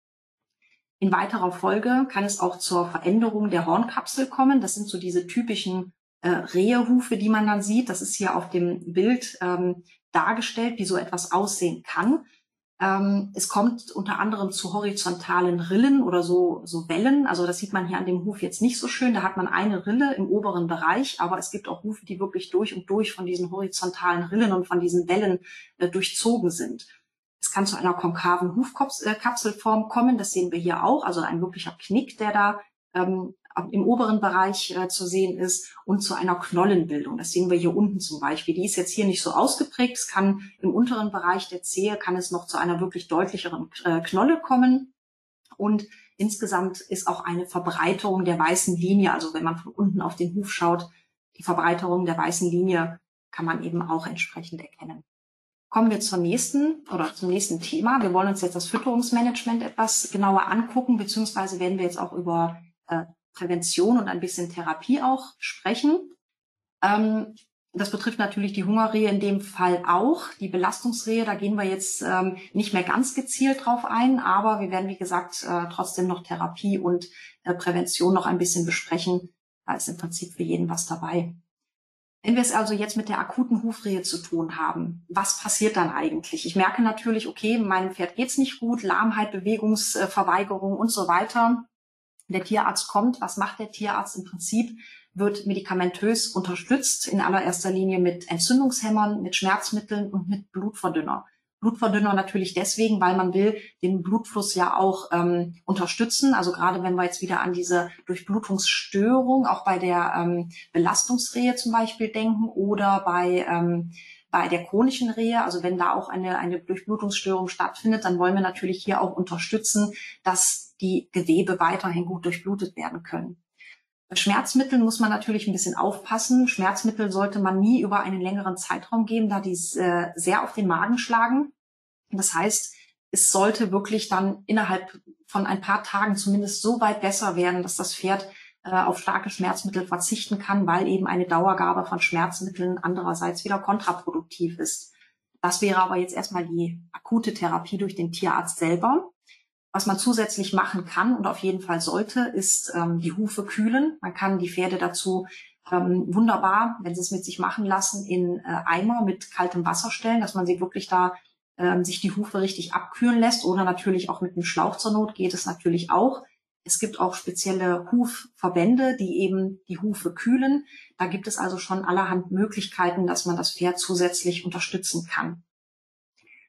In weiterer Folge kann es auch zur Veränderung der Hornkapsel kommen. Das sind so diese typischen äh, Rehehufe, die man dann sieht. Das ist hier auf dem Bild ähm, dargestellt, wie so etwas aussehen kann. Ähm, es kommt unter anderem zu horizontalen Rillen oder so, so Wellen. Also das sieht man hier an dem Huf jetzt nicht so schön. Da hat man eine Rille im oberen Bereich, aber es gibt auch Hufe, die wirklich durch und durch von diesen horizontalen Rillen und von diesen Wellen äh, durchzogen sind. Es kann zu einer konkaven Hufkapselform kommen. Das sehen wir hier auch. Also ein wirklicher Knick, der da ähm, im oberen Bereich äh, zu sehen ist und zu einer Knollenbildung. Das sehen wir hier unten zum Beispiel. Die ist jetzt hier nicht so ausgeprägt. Es kann im unteren Bereich der Zehe kann es noch zu einer wirklich deutlicheren äh, Knolle kommen. Und insgesamt ist auch eine Verbreiterung der weißen Linie, also wenn man von unten auf den Huf schaut, die Verbreiterung der weißen Linie kann man eben auch entsprechend erkennen. Kommen wir zur nächsten oder zum nächsten Thema. Wir wollen uns jetzt das Fütterungsmanagement etwas genauer angucken, beziehungsweise werden wir jetzt auch über äh, Prävention und ein bisschen Therapie auch sprechen. Ähm, das betrifft natürlich die Hungerrehe in dem Fall auch. Die Belastungsrehe, da gehen wir jetzt ähm, nicht mehr ganz gezielt drauf ein, aber wir werden, wie gesagt, äh, trotzdem noch Therapie und äh, Prävention noch ein bisschen besprechen. Da ist im Prinzip für jeden was dabei. Wenn wir es also jetzt mit der akuten Hufrehe zu tun haben, was passiert dann eigentlich? Ich merke natürlich, okay, meinem Pferd geht's nicht gut, Lahmheit, Bewegungsverweigerung und so weiter der Tierarzt kommt, was macht der Tierarzt im Prinzip? Wird medikamentös unterstützt, in allererster Linie mit Entzündungshämmern, mit Schmerzmitteln und mit Blutverdünner. Blutverdünner natürlich deswegen, weil man will den Blutfluss ja auch ähm, unterstützen. Also gerade wenn wir jetzt wieder an diese Durchblutungsstörung, auch bei der ähm, Belastungsrehe zum Beispiel denken oder bei ähm, bei der chronischen Rehe, also wenn da auch eine, eine Durchblutungsstörung stattfindet, dann wollen wir natürlich hier auch unterstützen, dass die Gewebe weiterhin gut durchblutet werden können. Schmerzmitteln muss man natürlich ein bisschen aufpassen. Schmerzmittel sollte man nie über einen längeren Zeitraum geben, da die äh, sehr auf den Magen schlagen. Das heißt, es sollte wirklich dann innerhalb von ein paar Tagen zumindest so weit besser werden, dass das Pferd äh, auf starke Schmerzmittel verzichten kann, weil eben eine Dauergabe von Schmerzmitteln andererseits wieder kontraproduktiv ist. Das wäre aber jetzt erstmal die akute Therapie durch den Tierarzt selber. Was man zusätzlich machen kann und auf jeden Fall sollte, ist ähm, die Hufe kühlen. Man kann die Pferde dazu ähm, wunderbar, wenn sie es mit sich machen lassen, in äh, Eimer mit kaltem Wasser stellen, dass man sie wirklich da ähm, sich die Hufe richtig abkühlen lässt oder natürlich auch mit einem Schlauch zur Not geht es natürlich auch. Es gibt auch spezielle Hufverbände, die eben die Hufe kühlen. Da gibt es also schon allerhand Möglichkeiten, dass man das Pferd zusätzlich unterstützen kann.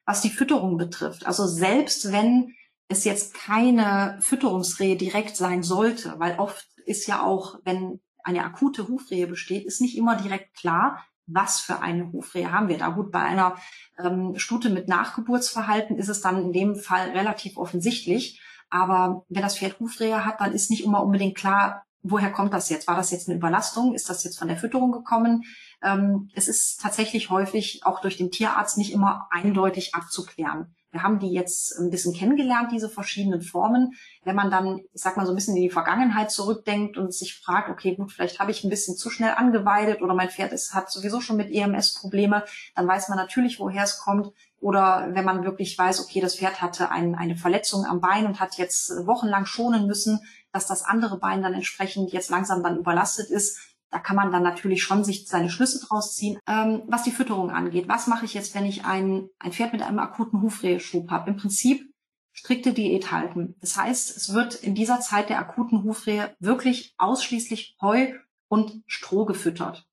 Was die Fütterung betrifft, also selbst wenn es jetzt keine Fütterungsrehe direkt sein sollte, weil oft ist ja auch, wenn eine akute Hufrehe besteht, ist nicht immer direkt klar, was für eine Hufrehe haben wir da. Gut, bei einer ähm, Stute mit Nachgeburtsverhalten ist es dann in dem Fall relativ offensichtlich. Aber wenn das Pferd Hufrehe hat, dann ist nicht immer unbedingt klar, woher kommt das jetzt? War das jetzt eine Überlastung? Ist das jetzt von der Fütterung gekommen? Ähm, es ist tatsächlich häufig auch durch den Tierarzt nicht immer eindeutig abzuklären. Wir haben die jetzt ein bisschen kennengelernt, diese verschiedenen Formen. Wenn man dann, ich sag mal, so ein bisschen in die Vergangenheit zurückdenkt und sich fragt, okay, gut, vielleicht habe ich ein bisschen zu schnell angeweidet oder mein Pferd ist, hat sowieso schon mit EMS Probleme, dann weiß man natürlich, woher es kommt. Oder wenn man wirklich weiß, okay, das Pferd hatte ein, eine Verletzung am Bein und hat jetzt wochenlang schonen müssen, dass das andere Bein dann entsprechend jetzt langsam dann überlastet ist, da kann man dann natürlich schon sich seine Schlüsse draus ziehen. Ähm, was die Fütterung angeht, was mache ich jetzt, wenn ich ein, ein Pferd mit einem akuten Hufreheschub habe? Im Prinzip strikte Diät halten. Das heißt, es wird in dieser Zeit der akuten Hufrehe wirklich ausschließlich Heu und Stroh gefüttert.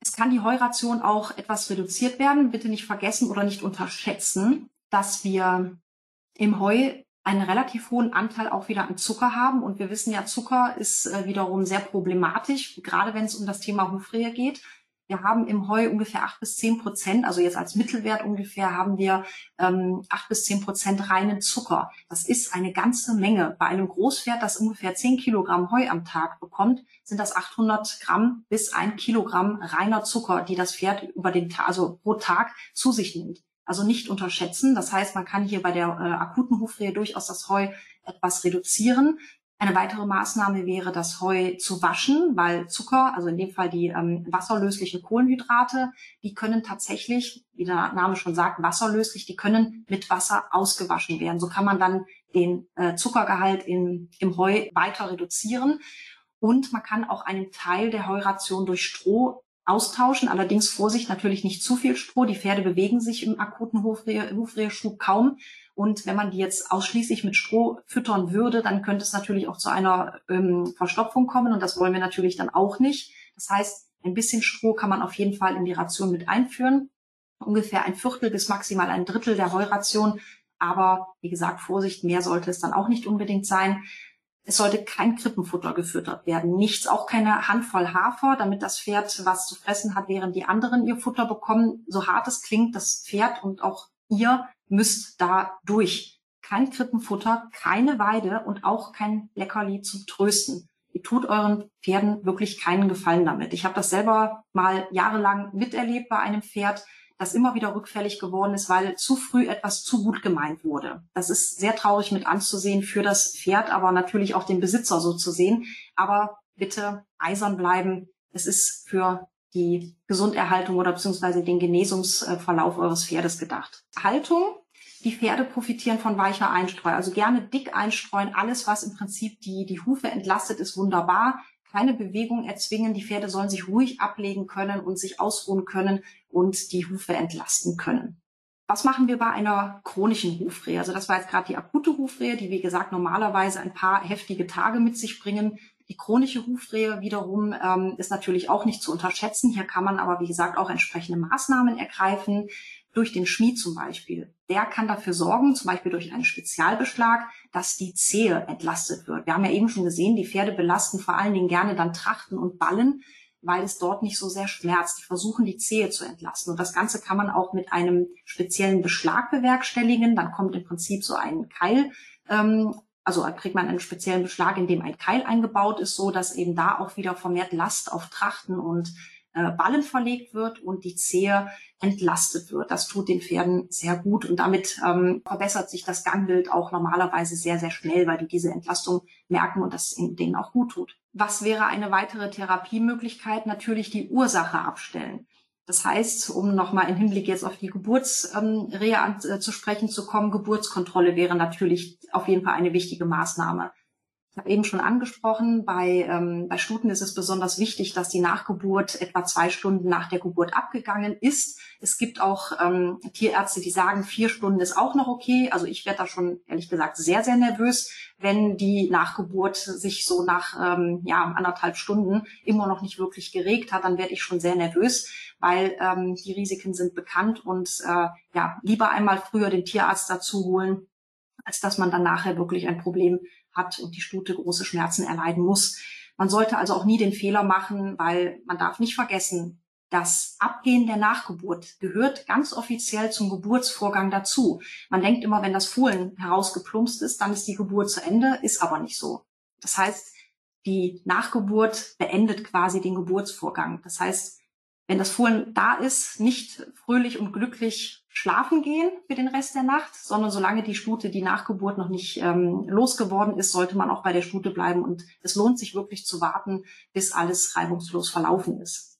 Es kann die Heuration auch etwas reduziert werden. Bitte nicht vergessen oder nicht unterschätzen, dass wir im Heu einen relativ hohen Anteil auch wieder an Zucker haben. Und wir wissen ja, Zucker ist äh, wiederum sehr problematisch, gerade wenn es um das Thema Hufrehe geht. Wir haben im Heu ungefähr acht bis zehn Prozent, also jetzt als Mittelwert ungefähr haben wir ähm, acht bis zehn Prozent reinen Zucker. Das ist eine ganze Menge. Bei einem Großpferd, das ungefähr zehn Kilogramm Heu am Tag bekommt, sind das 800 Gramm bis ein Kilogramm reiner Zucker, die das Pferd über den Tag, also pro Tag zu sich nimmt. Also nicht unterschätzen. Das heißt, man kann hier bei der äh, akuten Hufrehe durchaus das Heu etwas reduzieren. Eine weitere Maßnahme wäre, das Heu zu waschen, weil Zucker, also in dem Fall die ähm, wasserlöslichen Kohlenhydrate, die können tatsächlich, wie der Name schon sagt, wasserlöslich, die können mit Wasser ausgewaschen werden. So kann man dann den äh, Zuckergehalt in, im Heu weiter reduzieren. Und man kann auch einen Teil der Heuration durch Stroh austauschen. Allerdings Vorsicht, natürlich nicht zu viel Stroh. Die Pferde bewegen sich im akuten Hufreheschub kaum. Und wenn man die jetzt ausschließlich mit Stroh füttern würde, dann könnte es natürlich auch zu einer ähm, Verstopfung kommen. Und das wollen wir natürlich dann auch nicht. Das heißt, ein bisschen Stroh kann man auf jeden Fall in die Ration mit einführen. Ungefähr ein Viertel bis maximal ein Drittel der Heuration. Aber wie gesagt, Vorsicht, mehr sollte es dann auch nicht unbedingt sein. Es sollte kein Krippenfutter gefüttert werden. Nichts, auch keine Handvoll Hafer, damit das Pferd was zu fressen hat, während die anderen ihr Futter bekommen. So hart es klingt, das Pferd und auch ihr müsst da durch. Kein Krippenfutter, keine Weide und auch kein Leckerli zum Trösten. Ihr tut euren Pferden wirklich keinen Gefallen damit. Ich habe das selber mal jahrelang miterlebt bei einem Pferd das immer wieder rückfällig geworden ist, weil zu früh etwas zu gut gemeint wurde. Das ist sehr traurig mit anzusehen für das Pferd, aber natürlich auch den Besitzer so zu sehen. Aber bitte eisern bleiben. Es ist für die Gesunderhaltung oder beziehungsweise den Genesungsverlauf eures Pferdes gedacht. Haltung. Die Pferde profitieren von weicher Einstreu. Also gerne dick einstreuen. Alles, was im Prinzip die, die Hufe entlastet, ist wunderbar keine Bewegung erzwingen. Die Pferde sollen sich ruhig ablegen können und sich ausruhen können und die Hufe entlasten können. Was machen wir bei einer chronischen Hufrehe? Also das war jetzt gerade die akute Hufrehe, die wie gesagt normalerweise ein paar heftige Tage mit sich bringen. Die chronische Hufrehe wiederum ähm, ist natürlich auch nicht zu unterschätzen. Hier kann man aber wie gesagt auch entsprechende Maßnahmen ergreifen durch den Schmied zum Beispiel. Der kann dafür sorgen, zum Beispiel durch einen Spezialbeschlag, dass die Zehe entlastet wird. Wir haben ja eben schon gesehen, die Pferde belasten vor allen Dingen gerne dann Trachten und Ballen, weil es dort nicht so sehr schmerzt. Die versuchen, die Zehe zu entlasten. Und das Ganze kann man auch mit einem speziellen Beschlag bewerkstelligen. Dann kommt im Prinzip so ein Keil ähm, also kriegt man einen speziellen Beschlag, in dem ein Keil eingebaut ist, so dass eben da auch wieder vermehrt Last auf Trachten und äh, Ballen verlegt wird und die Zehe entlastet wird. Das tut den Pferden sehr gut und damit ähm, verbessert sich das Gangbild auch normalerweise sehr, sehr schnell, weil die diese Entlastung merken und das denen auch gut tut. Was wäre eine weitere Therapiemöglichkeit? Natürlich die Ursache abstellen. Das heißt, um nochmal im Hinblick jetzt auf die Geburtsrehe ähm, äh, zu sprechen zu kommen, Geburtskontrolle wäre natürlich auf jeden Fall eine wichtige Maßnahme. Ich habe eben schon angesprochen, bei, ähm, bei Stuten ist es besonders wichtig, dass die Nachgeburt etwa zwei Stunden nach der Geburt abgegangen ist. Es gibt auch ähm, Tierärzte, die sagen, vier Stunden ist auch noch okay. Also ich werde da schon ehrlich gesagt sehr, sehr nervös, wenn die Nachgeburt sich so nach ähm, ja, anderthalb Stunden immer noch nicht wirklich geregt hat, dann werde ich schon sehr nervös, weil ähm, die Risiken sind bekannt und äh, ja, lieber einmal früher den Tierarzt dazu holen, als dass man dann nachher wirklich ein Problem hat und die Stute große Schmerzen erleiden muss. Man sollte also auch nie den Fehler machen, weil man darf nicht vergessen, das Abgehen der Nachgeburt gehört ganz offiziell zum Geburtsvorgang dazu. Man denkt immer, wenn das Fohlen herausgeplumpst ist, dann ist die Geburt zu Ende, ist aber nicht so. Das heißt, die Nachgeburt beendet quasi den Geburtsvorgang. Das heißt, wenn das Fohlen da ist, nicht fröhlich und glücklich schlafen gehen für den Rest der Nacht, sondern solange die Stute die Nachgeburt noch nicht ähm, losgeworden ist, sollte man auch bei der Stute bleiben und es lohnt sich wirklich zu warten, bis alles reibungslos verlaufen ist.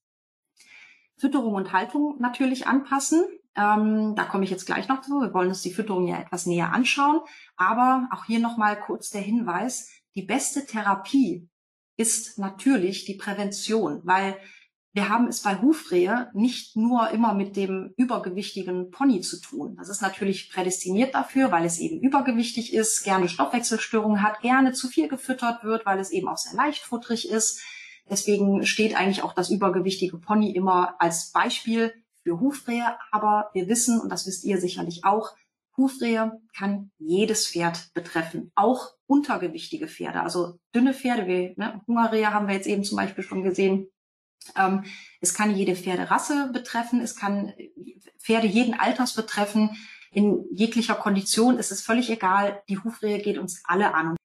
Fütterung und Haltung natürlich anpassen. Ähm, da komme ich jetzt gleich noch zu. Wir wollen uns die Fütterung ja etwas näher anschauen. Aber auch hier nochmal kurz der Hinweis. Die beste Therapie ist natürlich die Prävention, weil wir haben es bei Hufrehe nicht nur immer mit dem übergewichtigen Pony zu tun. Das ist natürlich prädestiniert dafür, weil es eben übergewichtig ist, gerne Stoffwechselstörungen hat, gerne zu viel gefüttert wird, weil es eben auch sehr leichtfutterig ist. Deswegen steht eigentlich auch das übergewichtige Pony immer als Beispiel für Hufrehe. Aber wir wissen, und das wisst ihr sicherlich auch, Hufrehe kann jedes Pferd betreffen, auch untergewichtige Pferde, also dünne Pferde, wie ne, Hungerrehe haben wir jetzt eben zum Beispiel schon gesehen, ähm, es kann jede Pferderasse betreffen, es kann Pferde jeden Alters betreffen. In jeglicher Kondition ist es völlig egal. Die Hufrehe geht uns alle an.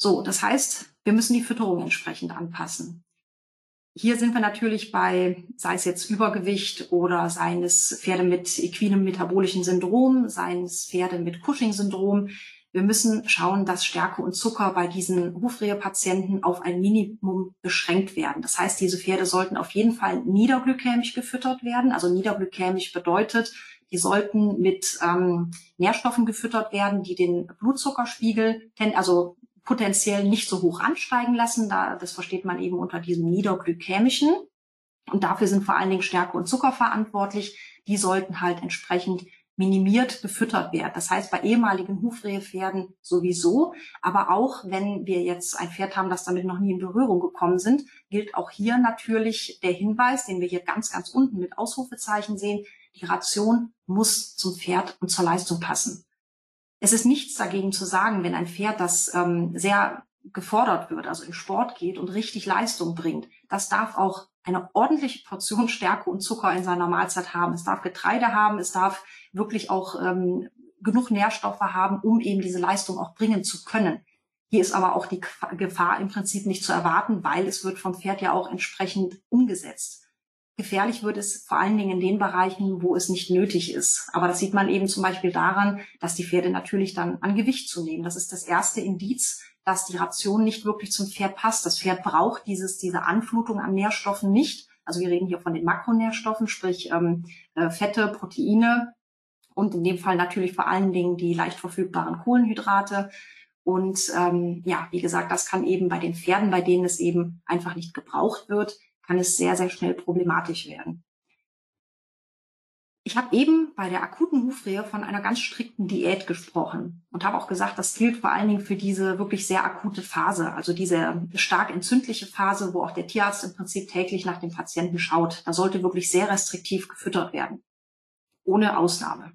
So, das heißt, wir müssen die Fütterung entsprechend anpassen. Hier sind wir natürlich bei, sei es jetzt Übergewicht oder seien es Pferde mit equinem metabolischen Syndrom, seien es Pferde mit Cushing-Syndrom. Wir müssen schauen, dass Stärke und Zucker bei diesen Hufrehe-Patienten auf ein Minimum beschränkt werden. Das heißt, diese Pferde sollten auf jeden Fall niederglykämisch gefüttert werden. Also niederglykämisch bedeutet, die sollten mit ähm, Nährstoffen gefüttert werden, die den Blutzuckerspiegel, also potenziell nicht so hoch ansteigen lassen. Da, das versteht man eben unter diesem niederglykämischen. Und dafür sind vor allen Dingen Stärke und Zucker verantwortlich. Die sollten halt entsprechend minimiert gefüttert werden. Das heißt, bei ehemaligen Hufrehepferden sowieso, aber auch wenn wir jetzt ein Pferd haben, das damit noch nie in Berührung gekommen sind, gilt auch hier natürlich der Hinweis, den wir hier ganz, ganz unten mit Ausrufezeichen sehen, die Ration muss zum Pferd und zur Leistung passen. Es ist nichts dagegen zu sagen, wenn ein Pferd, das ähm, sehr gefordert wird, also in Sport geht und richtig Leistung bringt, das darf auch eine ordentliche Portion Stärke und Zucker in seiner Mahlzeit haben. Es darf Getreide haben, es darf wirklich auch ähm, genug Nährstoffe haben, um eben diese Leistung auch bringen zu können. Hier ist aber auch die Gefahr im Prinzip nicht zu erwarten, weil es wird vom Pferd ja auch entsprechend umgesetzt. Gefährlich wird es vor allen Dingen in den Bereichen, wo es nicht nötig ist. Aber das sieht man eben zum Beispiel daran, dass die Pferde natürlich dann an Gewicht zunehmen. Das ist das erste Indiz, dass die Ration nicht wirklich zum Pferd passt. Das Pferd braucht dieses, diese Anflutung an Nährstoffen nicht. Also wir reden hier von den Makronährstoffen, sprich ähm, äh, Fette, Proteine und in dem Fall natürlich vor allen Dingen die leicht verfügbaren Kohlenhydrate. Und ähm, ja, wie gesagt, das kann eben bei den Pferden, bei denen es eben einfach nicht gebraucht wird, kann es sehr, sehr schnell problematisch werden. Ich habe eben bei der akuten Hufrehe von einer ganz strikten Diät gesprochen und habe auch gesagt, das gilt vor allen Dingen für diese wirklich sehr akute Phase, also diese stark entzündliche Phase, wo auch der Tierarzt im Prinzip täglich nach dem Patienten schaut. Da sollte wirklich sehr restriktiv gefüttert werden, ohne Ausnahme.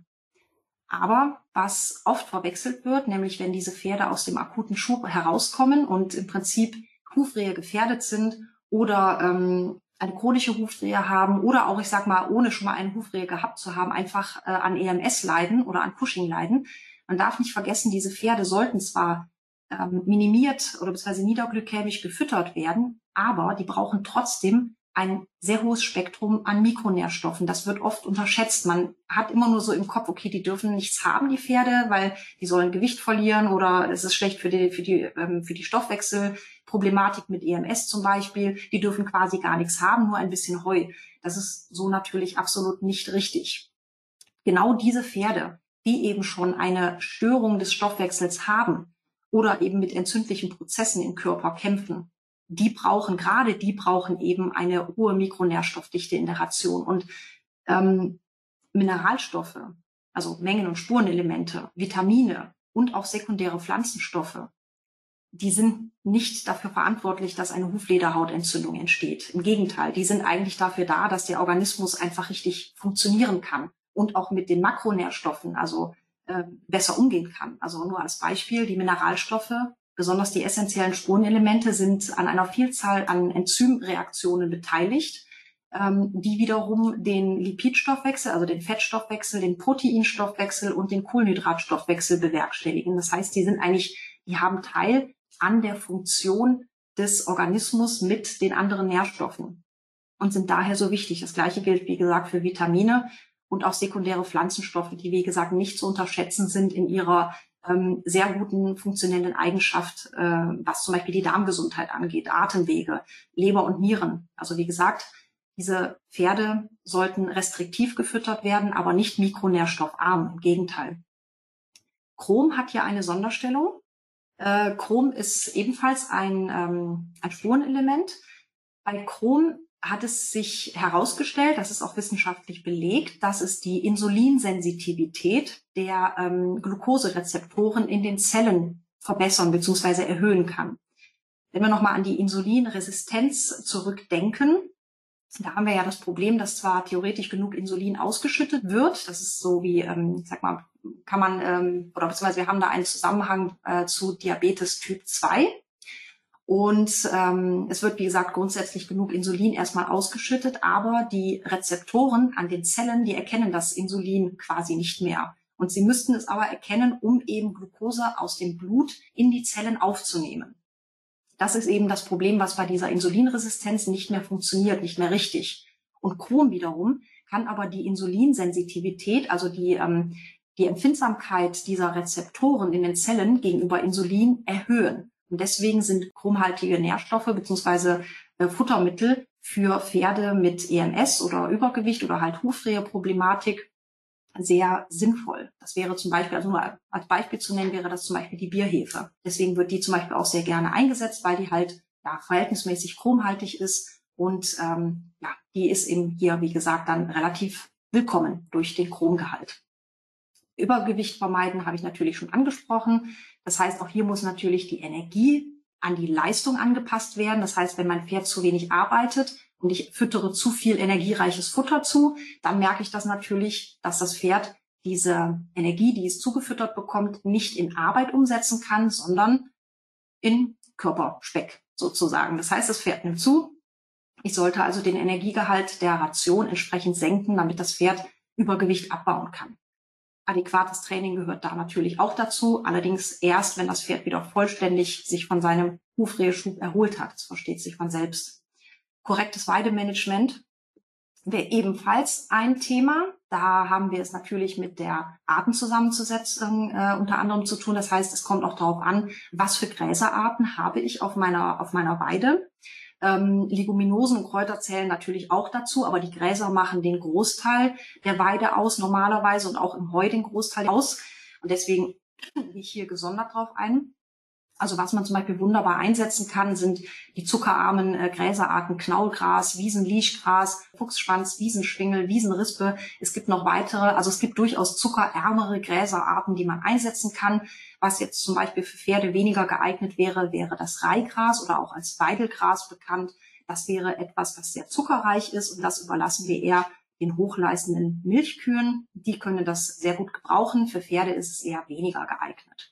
Aber was oft verwechselt wird, nämlich wenn diese Pferde aus dem akuten Schub herauskommen und im Prinzip Hufrehe gefährdet sind oder ähm, eine chronische Hufrehe haben oder auch, ich sag mal, ohne schon mal eine Hufrehe gehabt zu haben, einfach äh, an EMS leiden oder an Cushing leiden. Man darf nicht vergessen, diese Pferde sollten zwar ähm, minimiert oder beziehungsweise niederglykämisch gefüttert werden, aber die brauchen trotzdem ein sehr hohes Spektrum an Mikronährstoffen. Das wird oft unterschätzt. Man hat immer nur so im Kopf, okay, die dürfen nichts haben, die Pferde, weil die sollen Gewicht verlieren oder es ist schlecht für die, für die, ähm, für die Stoffwechselproblematik mit EMS zum Beispiel. Die dürfen quasi gar nichts haben, nur ein bisschen Heu. Das ist so natürlich absolut nicht richtig. Genau diese Pferde, die eben schon eine Störung des Stoffwechsels haben oder eben mit entzündlichen Prozessen im Körper kämpfen, die brauchen, gerade die brauchen eben eine hohe Mikronährstoffdichte in der Ration. Und ähm, Mineralstoffe, also Mengen- und Spurenelemente, Vitamine und auch sekundäre Pflanzenstoffe, die sind nicht dafür verantwortlich, dass eine Huflederhautentzündung entsteht. Im Gegenteil, die sind eigentlich dafür da, dass der Organismus einfach richtig funktionieren kann und auch mit den Makronährstoffen, also äh, besser umgehen kann. Also nur als Beispiel, die Mineralstoffe Besonders die essentiellen Spurenelemente sind an einer Vielzahl an Enzymreaktionen beteiligt, ähm, die wiederum den Lipidstoffwechsel, also den Fettstoffwechsel, den Proteinstoffwechsel und den Kohlenhydratstoffwechsel bewerkstelligen. Das heißt, die sind eigentlich, die haben Teil an der Funktion des Organismus mit den anderen Nährstoffen und sind daher so wichtig. Das gleiche gilt, wie gesagt, für Vitamine und auch sekundäre Pflanzenstoffe, die, wie gesagt, nicht zu unterschätzen sind in ihrer ähm, sehr guten funktionellen Eigenschaft, äh, was zum Beispiel die Darmgesundheit angeht, Atemwege, Leber und Nieren. Also wie gesagt, diese Pferde sollten restriktiv gefüttert werden, aber nicht mikronährstoffarm, im Gegenteil. Chrom hat hier eine Sonderstellung. Äh, Chrom ist ebenfalls ein, ähm, ein Spurenelement. Bei Chrom hat es sich herausgestellt, das ist auch wissenschaftlich belegt, dass es die Insulinsensitivität der ähm, Glukoserezeptoren in den Zellen verbessern bzw. erhöhen kann. Wenn wir nochmal an die Insulinresistenz zurückdenken, da haben wir ja das Problem, dass zwar theoretisch genug Insulin ausgeschüttet wird, das ist so wie, ähm, sag mal, kann man, ähm, oder beziehungsweise wir haben da einen Zusammenhang äh, zu Diabetes Typ 2, und ähm, es wird, wie gesagt, grundsätzlich genug Insulin erstmal ausgeschüttet, aber die Rezeptoren an den Zellen, die erkennen das Insulin quasi nicht mehr. Und sie müssten es aber erkennen, um eben Glucose aus dem Blut in die Zellen aufzunehmen. Das ist eben das Problem, was bei dieser Insulinresistenz nicht mehr funktioniert, nicht mehr richtig. Und Chrom wiederum kann aber die Insulinsensitivität, also die, ähm, die Empfindsamkeit dieser Rezeptoren in den Zellen gegenüber Insulin erhöhen. Und deswegen sind chromhaltige Nährstoffe beziehungsweise äh, Futtermittel für Pferde mit EMS oder Übergewicht oder halt Hufrehe-Problematik sehr sinnvoll. Das wäre zum Beispiel, also nur als Beispiel zu nennen, wäre das zum Beispiel die Bierhefe. Deswegen wird die zum Beispiel auch sehr gerne eingesetzt, weil die halt ja, verhältnismäßig chromhaltig ist und ähm, ja, die ist eben hier, wie gesagt, dann relativ willkommen durch den Chromgehalt. Übergewicht vermeiden habe ich natürlich schon angesprochen. Das heißt, auch hier muss natürlich die Energie an die Leistung angepasst werden. Das heißt, wenn mein Pferd zu wenig arbeitet und ich füttere zu viel energiereiches Futter zu, dann merke ich das natürlich, dass das Pferd diese Energie, die es zugefüttert bekommt, nicht in Arbeit umsetzen kann, sondern in Körperspeck sozusagen. Das heißt, das Pferd nimmt zu. Ich sollte also den Energiegehalt der Ration entsprechend senken, damit das Pferd Übergewicht abbauen kann. Adäquates Training gehört da natürlich auch dazu, allerdings erst, wenn das Pferd wieder vollständig sich von seinem Hufreheschub erholt hat. Das versteht sich von selbst. Korrektes Weidemanagement wäre ebenfalls ein Thema. Da haben wir es natürlich mit der Artenzusammensetzung äh, unter anderem zu tun. Das heißt, es kommt auch darauf an, was für Gräserarten habe ich auf meiner, auf meiner Weide. Ähm, Leguminosen und Kräuter zählen natürlich auch dazu, aber die Gräser machen den Großteil der Weide aus normalerweise und auch im Heu den Großteil aus. Und deswegen gehe ich hier gesondert drauf ein. Also was man zum Beispiel wunderbar einsetzen kann, sind die zuckerarmen äh, Gräserarten Knaulgras, Wiesenliechgras, Fuchsschwanz, Wiesenschwingel, Wiesenrispe. Es gibt noch weitere, also es gibt durchaus zuckerärmere Gräserarten, die man einsetzen kann. Was jetzt zum Beispiel für Pferde weniger geeignet wäre, wäre das Reihgras oder auch als Weidelgras bekannt. Das wäre etwas, was sehr zuckerreich ist und das überlassen wir eher den hochleistenden Milchkühen. Die können das sehr gut gebrauchen. Für Pferde ist es eher weniger geeignet.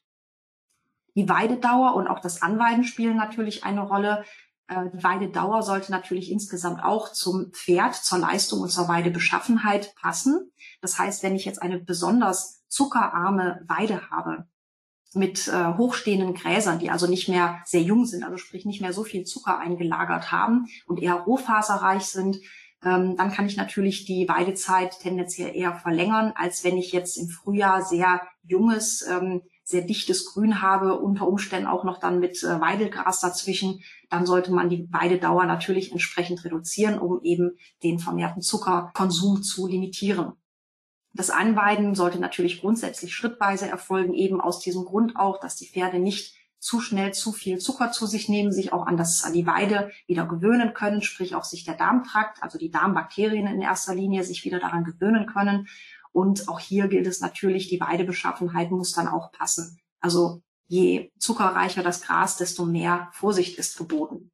Die Weidedauer und auch das Anweiden spielen natürlich eine Rolle. Äh, die Weidedauer sollte natürlich insgesamt auch zum Pferd, zur Leistung und zur Weidebeschaffenheit passen. Das heißt, wenn ich jetzt eine besonders zuckerarme Weide habe, mit äh, hochstehenden Gräsern, die also nicht mehr sehr jung sind, also sprich nicht mehr so viel Zucker eingelagert haben und eher rohfaserreich sind, ähm, dann kann ich natürlich die Weidezeit tendenziell eher verlängern, als wenn ich jetzt im Frühjahr sehr junges, ähm, sehr dichtes Grün habe, unter Umständen auch noch dann mit äh, Weidelgras dazwischen, dann sollte man die Weidedauer natürlich entsprechend reduzieren, um eben den vermehrten Zuckerkonsum zu limitieren. Das Anweiden sollte natürlich grundsätzlich schrittweise erfolgen, eben aus diesem Grund auch, dass die Pferde nicht zu schnell zu viel Zucker zu sich nehmen, sich auch an, das, an die Weide wieder gewöhnen können, sprich auch sich der Darmtrakt, also die Darmbakterien in erster Linie, sich wieder daran gewöhnen können und auch hier gilt es natürlich, die Weidebeschaffenheit muss dann auch passen. Also je zuckerreicher das Gras, desto mehr Vorsicht ist geboten.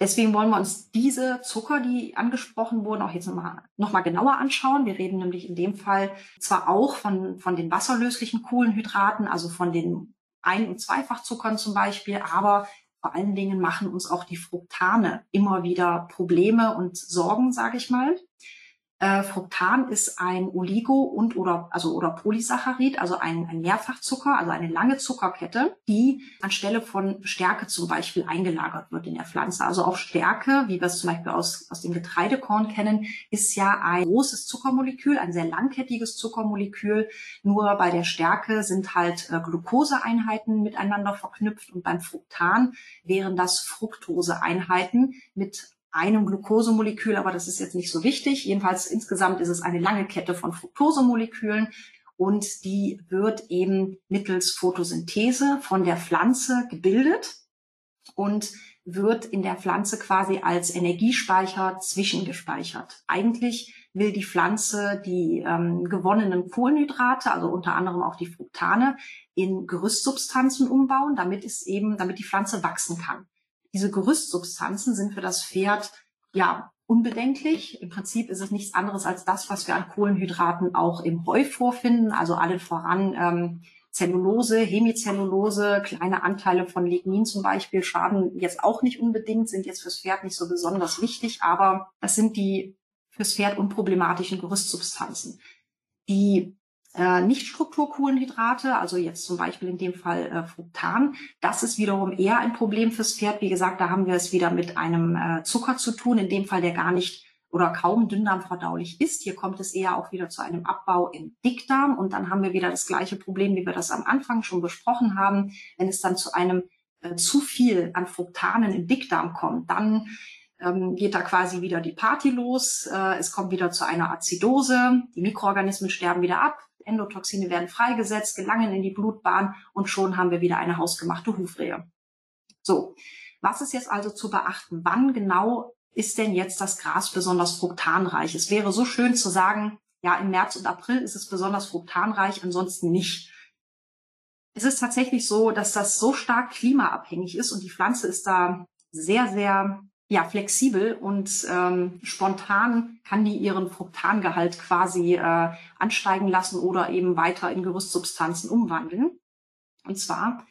Deswegen wollen wir uns diese Zucker, die angesprochen wurden, auch jetzt nochmal noch mal genauer anschauen. Wir reden nämlich in dem Fall zwar auch von, von den wasserlöslichen Kohlenhydraten, also von den Ein- und Zweifachzuckern zum Beispiel, aber vor allen Dingen machen uns auch die Fructane immer wieder Probleme und Sorgen, sage ich mal. Äh, Fructan ist ein Oligo- und oder also oder Polysaccharid, also ein, ein Mehrfachzucker, also eine lange Zuckerkette, die anstelle von Stärke zum Beispiel eingelagert wird in der Pflanze. Also auch Stärke, wie wir es zum Beispiel aus, aus dem Getreidekorn kennen, ist ja ein großes Zuckermolekül, ein sehr langkettiges Zuckermolekül. Nur bei der Stärke sind halt äh, Glukoseeinheiten miteinander verknüpft und beim Fructan wären das Fructoseeinheiten mit einem Glukosemolekül, aber das ist jetzt nicht so wichtig. Jedenfalls insgesamt ist es eine lange Kette von Fructosemolekülen und die wird eben mittels Photosynthese von der Pflanze gebildet und wird in der Pflanze quasi als Energiespeicher zwischengespeichert. Eigentlich will die Pflanze die ähm, gewonnenen Kohlenhydrate, also unter anderem auch die Fructane, in Gerüstsubstanzen umbauen, damit es eben, damit die Pflanze wachsen kann. Diese Gerüstsubstanzen sind für das Pferd ja unbedenklich. Im Prinzip ist es nichts anderes als das, was wir an Kohlenhydraten auch im Heu vorfinden, also allen voran ähm, Zellulose, Hemicellulose, kleine Anteile von Lignin zum Beispiel schaden jetzt auch nicht unbedingt, sind jetzt fürs Pferd nicht so besonders wichtig, aber das sind die fürs Pferd unproblematischen Gerüstsubstanzen. Die äh, Nicht-Strukturkohlenhydrate, also jetzt zum Beispiel in dem Fall äh, Fructan, das ist wiederum eher ein Problem fürs Pferd. Wie gesagt, da haben wir es wieder mit einem äh, Zucker zu tun, in dem Fall der gar nicht oder kaum dünndarmverdaulich ist. Hier kommt es eher auch wieder zu einem Abbau im Dickdarm und dann haben wir wieder das gleiche Problem, wie wir das am Anfang schon besprochen haben. Wenn es dann zu einem äh, zu viel an Fructanen im Dickdarm kommt, dann ähm, geht da quasi wieder die Party los. Äh, es kommt wieder zu einer Azidose. Die Mikroorganismen sterben wieder ab. Endotoxine werden freigesetzt, gelangen in die Blutbahn und schon haben wir wieder eine hausgemachte Hufrehe. So, was ist jetzt also zu beachten? Wann genau ist denn jetzt das Gras besonders fruktanreich? Es wäre so schön zu sagen, ja, im März und April ist es besonders fruktanreich, ansonsten nicht. Es ist tatsächlich so, dass das so stark klimaabhängig ist und die Pflanze ist da sehr, sehr ja, flexibel und ähm, spontan kann die ihren Fruktangehalt quasi äh, ansteigen lassen oder eben weiter in Gerüstsubstanzen umwandeln. Und zwar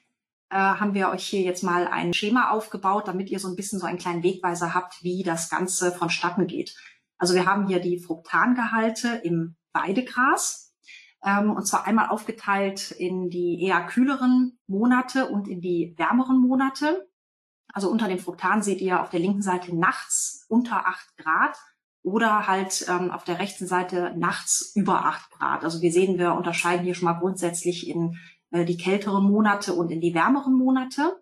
äh, haben wir euch hier jetzt mal ein Schema aufgebaut, damit ihr so ein bisschen so einen kleinen Wegweiser habt, wie das Ganze vonstatten geht. Also wir haben hier die Fruktangehalte im Weidegras. Ähm, und zwar einmal aufgeteilt in die eher kühleren Monate und in die wärmeren Monate. Also unter dem Fruktan seht ihr auf der linken Seite nachts unter acht Grad oder halt ähm, auf der rechten Seite nachts über acht Grad. Also wir sehen, wir unterscheiden hier schon mal grundsätzlich in äh, die kälteren Monate und in die wärmeren Monate.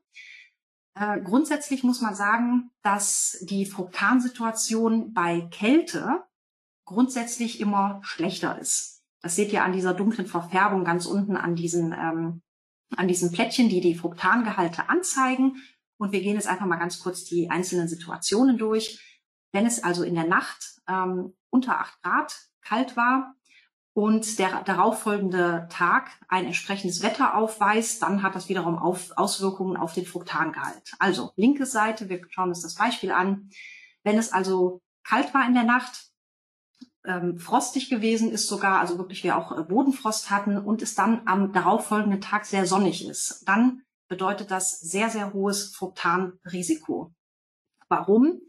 Äh, grundsätzlich muss man sagen, dass die Fruktansituation bei Kälte grundsätzlich immer schlechter ist. Das seht ihr an dieser dunklen Verfärbung ganz unten an diesen, ähm, an diesen Plättchen, die die Fruktangehalte anzeigen. Und wir gehen jetzt einfach mal ganz kurz die einzelnen Situationen durch. Wenn es also in der Nacht ähm, unter acht Grad kalt war und der darauffolgende Tag ein entsprechendes Wetter aufweist, dann hat das wiederum auf, Auswirkungen auf den Fruktangehalt. Also linke Seite, wir schauen uns das Beispiel an. Wenn es also kalt war in der Nacht, ähm, frostig gewesen ist sogar, also wirklich wir auch äh, Bodenfrost hatten und es dann am darauffolgenden Tag sehr sonnig ist, dann bedeutet das sehr, sehr hohes Fruktanrisiko. Warum?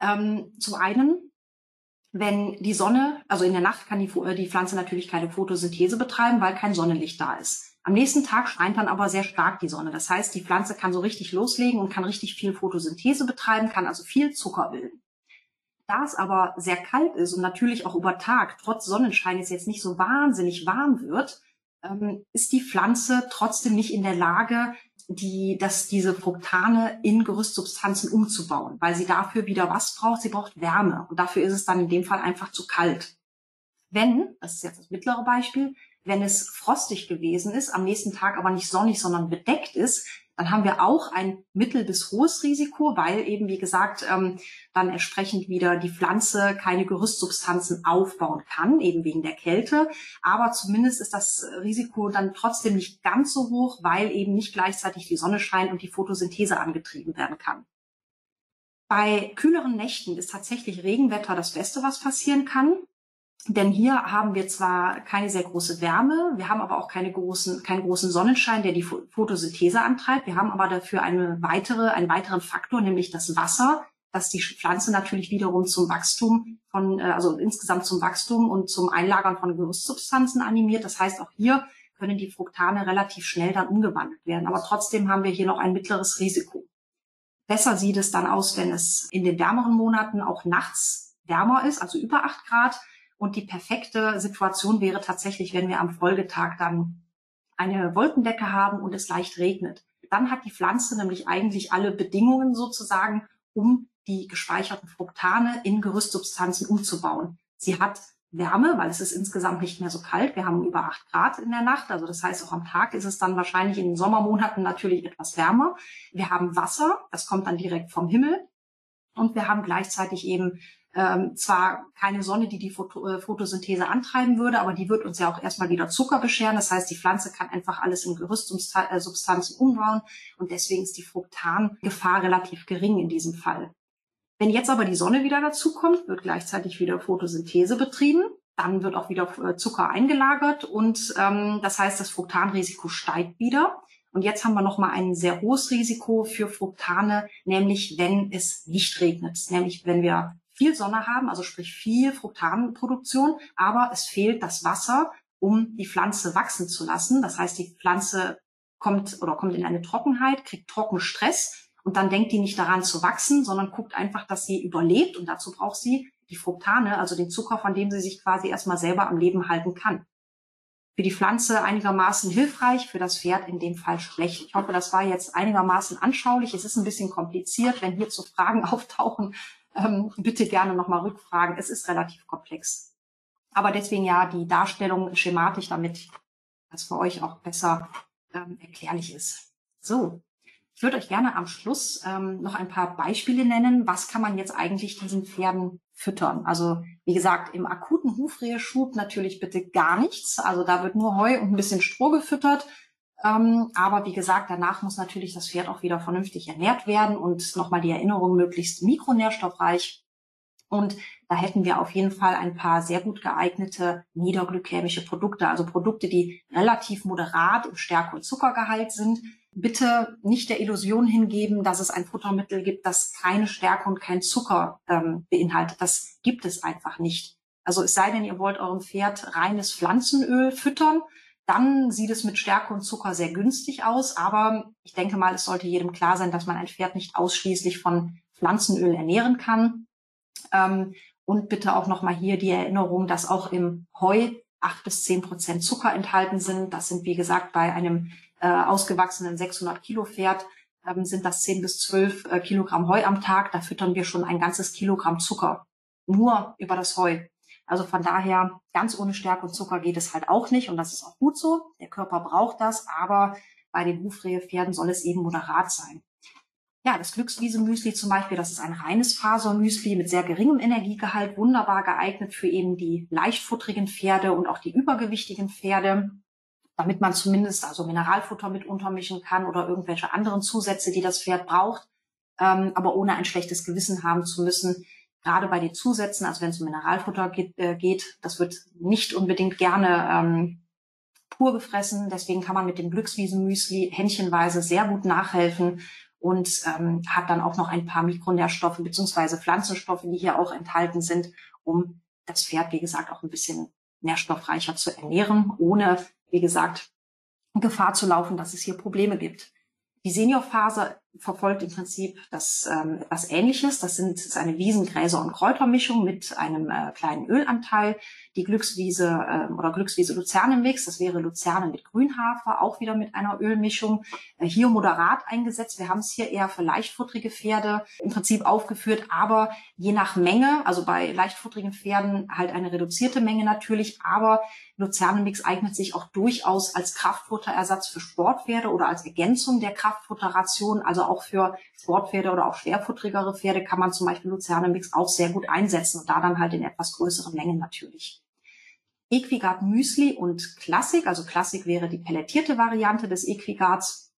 Ähm, zum einen, wenn die Sonne, also in der Nacht kann die, äh, die Pflanze natürlich keine Photosynthese betreiben, weil kein Sonnenlicht da ist. Am nächsten Tag scheint dann aber sehr stark die Sonne. Das heißt, die Pflanze kann so richtig loslegen und kann richtig viel Photosynthese betreiben, kann also viel Zucker bilden. Da es aber sehr kalt ist und natürlich auch über Tag, trotz Sonnenschein es jetzt nicht so wahnsinnig warm wird, ähm, ist die Pflanze trotzdem nicht in der Lage, die, dass diese Fruktane in Gerüstsubstanzen umzubauen, weil sie dafür wieder was braucht? Sie braucht Wärme und dafür ist es dann in dem Fall einfach zu kalt. Wenn, das ist jetzt das mittlere Beispiel, wenn es frostig gewesen ist, am nächsten Tag aber nicht sonnig, sondern bedeckt ist, dann haben wir auch ein mittel- bis hohes Risiko, weil eben, wie gesagt, ähm, dann entsprechend wieder die Pflanze keine Gerüstsubstanzen aufbauen kann, eben wegen der Kälte. Aber zumindest ist das Risiko dann trotzdem nicht ganz so hoch, weil eben nicht gleichzeitig die Sonne scheint und die Photosynthese angetrieben werden kann. Bei kühleren Nächten ist tatsächlich Regenwetter das Beste, was passieren kann. Denn hier haben wir zwar keine sehr große Wärme, wir haben aber auch keine großen, keinen großen Sonnenschein, der die Photosynthese antreibt. Wir haben aber dafür eine weitere, einen weiteren Faktor, nämlich das Wasser, das die Pflanze natürlich wiederum zum Wachstum von, äh, also insgesamt zum Wachstum und zum Einlagern von Gerüstsubstanzen animiert. Das heißt, auch hier können die Fruktane relativ schnell dann umgewandelt werden. Aber trotzdem haben wir hier noch ein mittleres Risiko. Besser sieht es dann aus, wenn es in den wärmeren Monaten auch nachts wärmer ist, also über acht Grad und die perfekte Situation wäre tatsächlich, wenn wir am Folgetag dann eine Wolkendecke haben und es leicht regnet. Dann hat die Pflanze nämlich eigentlich alle Bedingungen sozusagen, um die gespeicherten Fruktane in Gerüstsubstanzen umzubauen. Sie hat Wärme, weil es ist insgesamt nicht mehr so kalt. Wir haben über acht Grad in der Nacht. Also das heißt, auch am Tag ist es dann wahrscheinlich in den Sommermonaten natürlich etwas wärmer. Wir haben Wasser, das kommt dann direkt vom Himmel. Und wir haben gleichzeitig eben ähm, zwar keine Sonne, die die äh, Photosynthese antreiben würde, aber die wird uns ja auch erstmal wieder Zucker bescheren. Das heißt, die Pflanze kann einfach alles in Gerüstsubstanzen äh, umbauen und deswegen ist die Fruktangefahr relativ gering in diesem Fall. Wenn jetzt aber die Sonne wieder dazukommt, wird gleichzeitig wieder Photosynthese betrieben. Dann wird auch wieder äh, Zucker eingelagert und ähm, das heißt, das Fruktanrisiko steigt wieder. Und jetzt haben wir nochmal ein sehr hohes Risiko für Fruktane, nämlich wenn es nicht regnet, nämlich wenn wir viel Sonne haben, also sprich viel Fruktanproduktion, aber es fehlt das Wasser, um die Pflanze wachsen zu lassen. Das heißt, die Pflanze kommt oder kommt in eine Trockenheit, kriegt Trockenstress und dann denkt die nicht daran zu wachsen, sondern guckt einfach, dass sie überlebt und dazu braucht sie die Fruktane, also den Zucker, von dem sie sich quasi erstmal selber am Leben halten kann. Für die Pflanze einigermaßen hilfreich, für das Pferd in dem Fall schlecht. Ich hoffe, das war jetzt einigermaßen anschaulich. Es ist ein bisschen kompliziert. Wenn hierzu Fragen auftauchen, ähm, bitte gerne nochmal rückfragen. Es ist relativ komplex. Aber deswegen ja die Darstellung schematisch, damit das für euch auch besser ähm, erklärlich ist. So, ich würde euch gerne am Schluss ähm, noch ein paar Beispiele nennen. Was kann man jetzt eigentlich diesen Pferden füttern? Also wie gesagt, im akuten Hufreheschub natürlich bitte gar nichts. Also da wird nur Heu und ein bisschen Stroh gefüttert. Ähm, aber wie gesagt, danach muss natürlich das Pferd auch wieder vernünftig ernährt werden und nochmal die Erinnerung möglichst mikronährstoffreich. Und da hätten wir auf jeden Fall ein paar sehr gut geeignete niederglykämische Produkte, also Produkte, die relativ moderat im Stärke- und Zuckergehalt sind. Bitte nicht der Illusion hingeben, dass es ein Futtermittel gibt, das keine Stärke und kein Zucker ähm, beinhaltet. Das gibt es einfach nicht. Also es sei denn, ihr wollt eurem Pferd reines Pflanzenöl füttern, dann sieht es mit Stärke und Zucker sehr günstig aus. Aber ich denke mal, es sollte jedem klar sein, dass man ein Pferd nicht ausschließlich von Pflanzenöl ernähren kann. Ähm, und bitte auch nochmal hier die Erinnerung, dass auch im Heu acht bis zehn Prozent Zucker enthalten sind. Das sind, wie gesagt, bei einem äh, ausgewachsenen 600 Kilo Pferd ähm, sind das zehn bis zwölf äh, Kilogramm Heu am Tag. Da füttern wir schon ein ganzes Kilogramm Zucker. Nur über das Heu. Also von daher, ganz ohne Stärke und Zucker geht es halt auch nicht und das ist auch gut so. Der Körper braucht das, aber bei den Hufrehepferden soll es eben moderat sein. Ja, das Glückswiese-Müsli zum Beispiel, das ist ein reines Fasermüsli mit sehr geringem Energiegehalt, wunderbar geeignet für eben die leichtfutterigen Pferde und auch die übergewichtigen Pferde, damit man zumindest also Mineralfutter mit untermischen kann oder irgendwelche anderen Zusätze, die das Pferd braucht, ähm, aber ohne ein schlechtes Gewissen haben zu müssen, gerade bei den Zusätzen, also wenn es um Mineralfutter geht, äh, geht das wird nicht unbedingt gerne ähm, pur gefressen. Deswegen kann man mit dem Glückswiesenmüsli händchenweise sehr gut nachhelfen und ähm, hat dann auch noch ein paar Mikronährstoffe beziehungsweise Pflanzenstoffe, die hier auch enthalten sind, um das Pferd, wie gesagt, auch ein bisschen nährstoffreicher zu ernähren, ohne, wie gesagt, Gefahr zu laufen, dass es hier Probleme gibt. Die Seniorphase verfolgt im Prinzip das ähm, etwas Ähnliches. Das sind ist eine Wiesen-, Gräser- und Kräutermischung mit einem äh, kleinen Ölanteil. Die Glückswiese äh, oder Glückswiese Luzerne-Mix, das wäre Luzerne mit Grünhafer, auch wieder mit einer Ölmischung. Äh, hier moderat eingesetzt. Wir haben es hier eher für leichtfutterige Pferde im Prinzip aufgeführt, aber je nach Menge, also bei leichtfutterigen Pferden halt eine reduzierte Menge natürlich, aber Luzerne-Mix eignet sich auch durchaus als Kraftfutterersatz für Sportpferde oder als Ergänzung der Kraftfutterration. Also auch für Sportpferde oder auch schwerfutterigere Pferde kann man zum Beispiel Luzerne-Mix auch sehr gut einsetzen und da dann halt in etwas größeren Mengen natürlich. Equigard Müsli und Klassik, also Klassik wäre die pellettierte Variante des Equigards.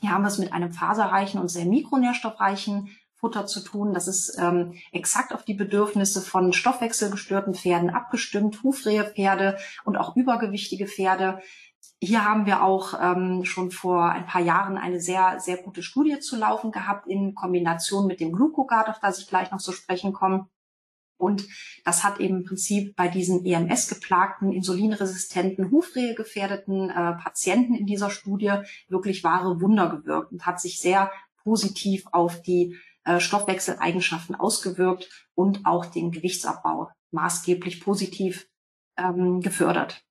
Hier haben wir es mit einem faserreichen und sehr mikronährstoffreichen Futter zu tun. Das ist ähm, exakt auf die Bedürfnisse von stoffwechselgestörten Pferden abgestimmt, Hufrehepferde und auch übergewichtige Pferde. Hier haben wir auch ähm, schon vor ein paar Jahren eine sehr, sehr gute Studie zu laufen gehabt in Kombination mit dem Glucogard, auf das ich gleich noch zu sprechen komme. Und das hat eben im Prinzip bei diesen EMS-geplagten, insulinresistenten, Hufrehe gefährdeten äh, Patienten in dieser Studie wirklich wahre Wunder gewirkt und hat sich sehr positiv auf die äh, Stoffwechseleigenschaften ausgewirkt und auch den Gewichtsabbau maßgeblich positiv ähm, gefördert.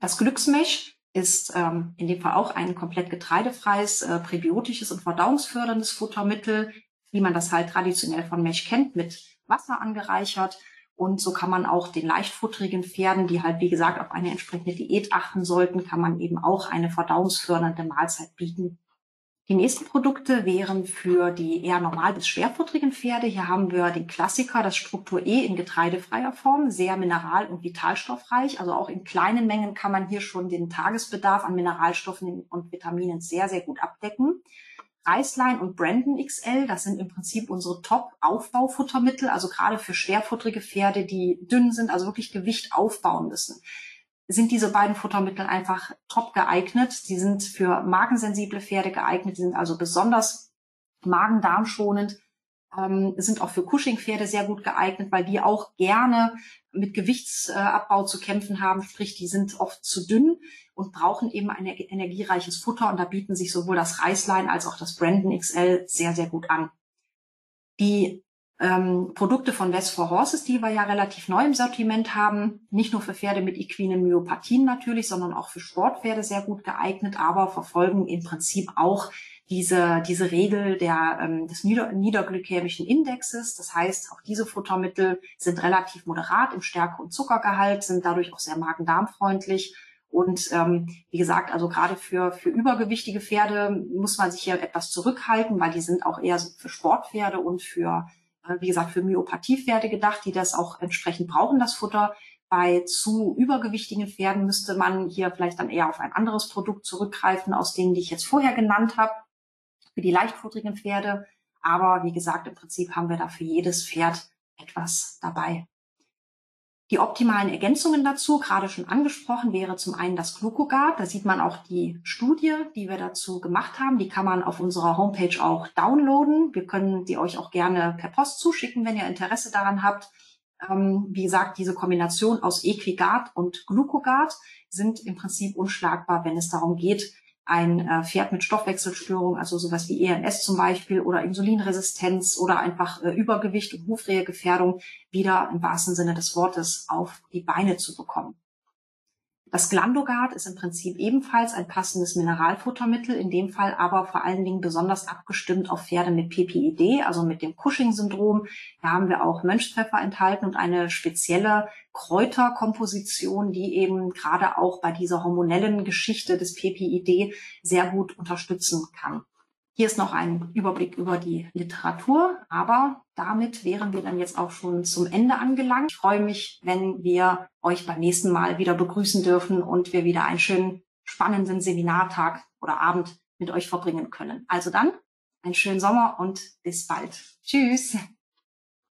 Das Glücksmech ist ähm, in dem Fall auch ein komplett getreidefreies, äh, präbiotisches und verdauungsförderndes Futtermittel, wie man das halt traditionell von Mech kennt, mit Wasser angereichert. Und so kann man auch den leichtfutterigen Pferden, die halt, wie gesagt, auf eine entsprechende Diät achten sollten, kann man eben auch eine verdauungsfördernde Mahlzeit bieten. Die nächsten Produkte wären für die eher normal bis schwerfutterigen Pferde. Hier haben wir den Klassiker, das Struktur E in getreidefreier Form, sehr mineral- und vitalstoffreich. Also auch in kleinen Mengen kann man hier schon den Tagesbedarf an Mineralstoffen und Vitaminen sehr, sehr gut abdecken. Reislein und Brandon XL, das sind im Prinzip unsere Top-Aufbaufuttermittel, also gerade für schwerfutterige Pferde, die dünn sind, also wirklich Gewicht aufbauen müssen sind diese beiden Futtermittel einfach top geeignet. Sie sind für magensensible Pferde geeignet, sind also besonders magen-darm-schonend, ähm, sind auch für Cushing-Pferde sehr gut geeignet, weil die auch gerne mit Gewichtsabbau zu kämpfen haben, sprich, die sind oft zu dünn und brauchen eben ein energiereiches Futter und da bieten sich sowohl das Reislein als auch das Brandon XL sehr, sehr gut an. Die ähm, Produkte von West for Horses, die wir ja relativ neu im Sortiment haben. Nicht nur für Pferde mit equinen Myopathien natürlich, sondern auch für Sportpferde sehr gut geeignet, aber verfolgen im Prinzip auch diese, diese Regel der, ähm, des nieder, niederglykämischen Indexes. Das heißt, auch diese Futtermittel sind relativ moderat im Stärke- und Zuckergehalt, sind dadurch auch sehr magen-darm-freundlich. Und ähm, wie gesagt, also gerade für, für übergewichtige Pferde muss man sich hier etwas zurückhalten, weil die sind auch eher für Sportpferde und für, wie gesagt, für Myopathie-Pferde gedacht, die das auch entsprechend brauchen, das Futter. Bei zu übergewichtigen Pferden müsste man hier vielleicht dann eher auf ein anderes Produkt zurückgreifen, aus denen, die ich jetzt vorher genannt habe für die leichtfutterigen Pferde. Aber wie gesagt, im Prinzip haben wir da für jedes Pferd etwas dabei. Die optimalen Ergänzungen dazu, gerade schon angesprochen, wäre zum einen das Glucogard. Da sieht man auch die Studie, die wir dazu gemacht haben. Die kann man auf unserer Homepage auch downloaden. Wir können die euch auch gerne per Post zuschicken, wenn ihr Interesse daran habt. Ähm, wie gesagt, diese Kombination aus Equigard und Glucogard sind im Prinzip unschlagbar, wenn es darum geht, ein äh, Pferd mit Stoffwechselstörung, also sowas wie EMS zum Beispiel oder Insulinresistenz oder einfach äh, Übergewicht und Hufrehegefährdung wieder im wahrsten Sinne des Wortes auf die Beine zu bekommen. Das Glandogard ist im Prinzip ebenfalls ein passendes Mineralfuttermittel, in dem Fall aber vor allen Dingen besonders abgestimmt auf Pferde mit PPID, also mit dem Cushing-Syndrom. Da haben wir auch Mönchspfeffer enthalten und eine spezielle Kräuterkomposition, die eben gerade auch bei dieser hormonellen Geschichte des PPID sehr gut unterstützen kann. Hier ist noch ein Überblick über die Literatur, aber damit wären wir dann jetzt auch schon zum Ende angelangt. Ich freue mich, wenn wir euch beim nächsten Mal wieder begrüßen dürfen und wir wieder einen schönen, spannenden Seminartag oder Abend mit euch verbringen können. Also dann, einen schönen Sommer und bis bald. Tschüss.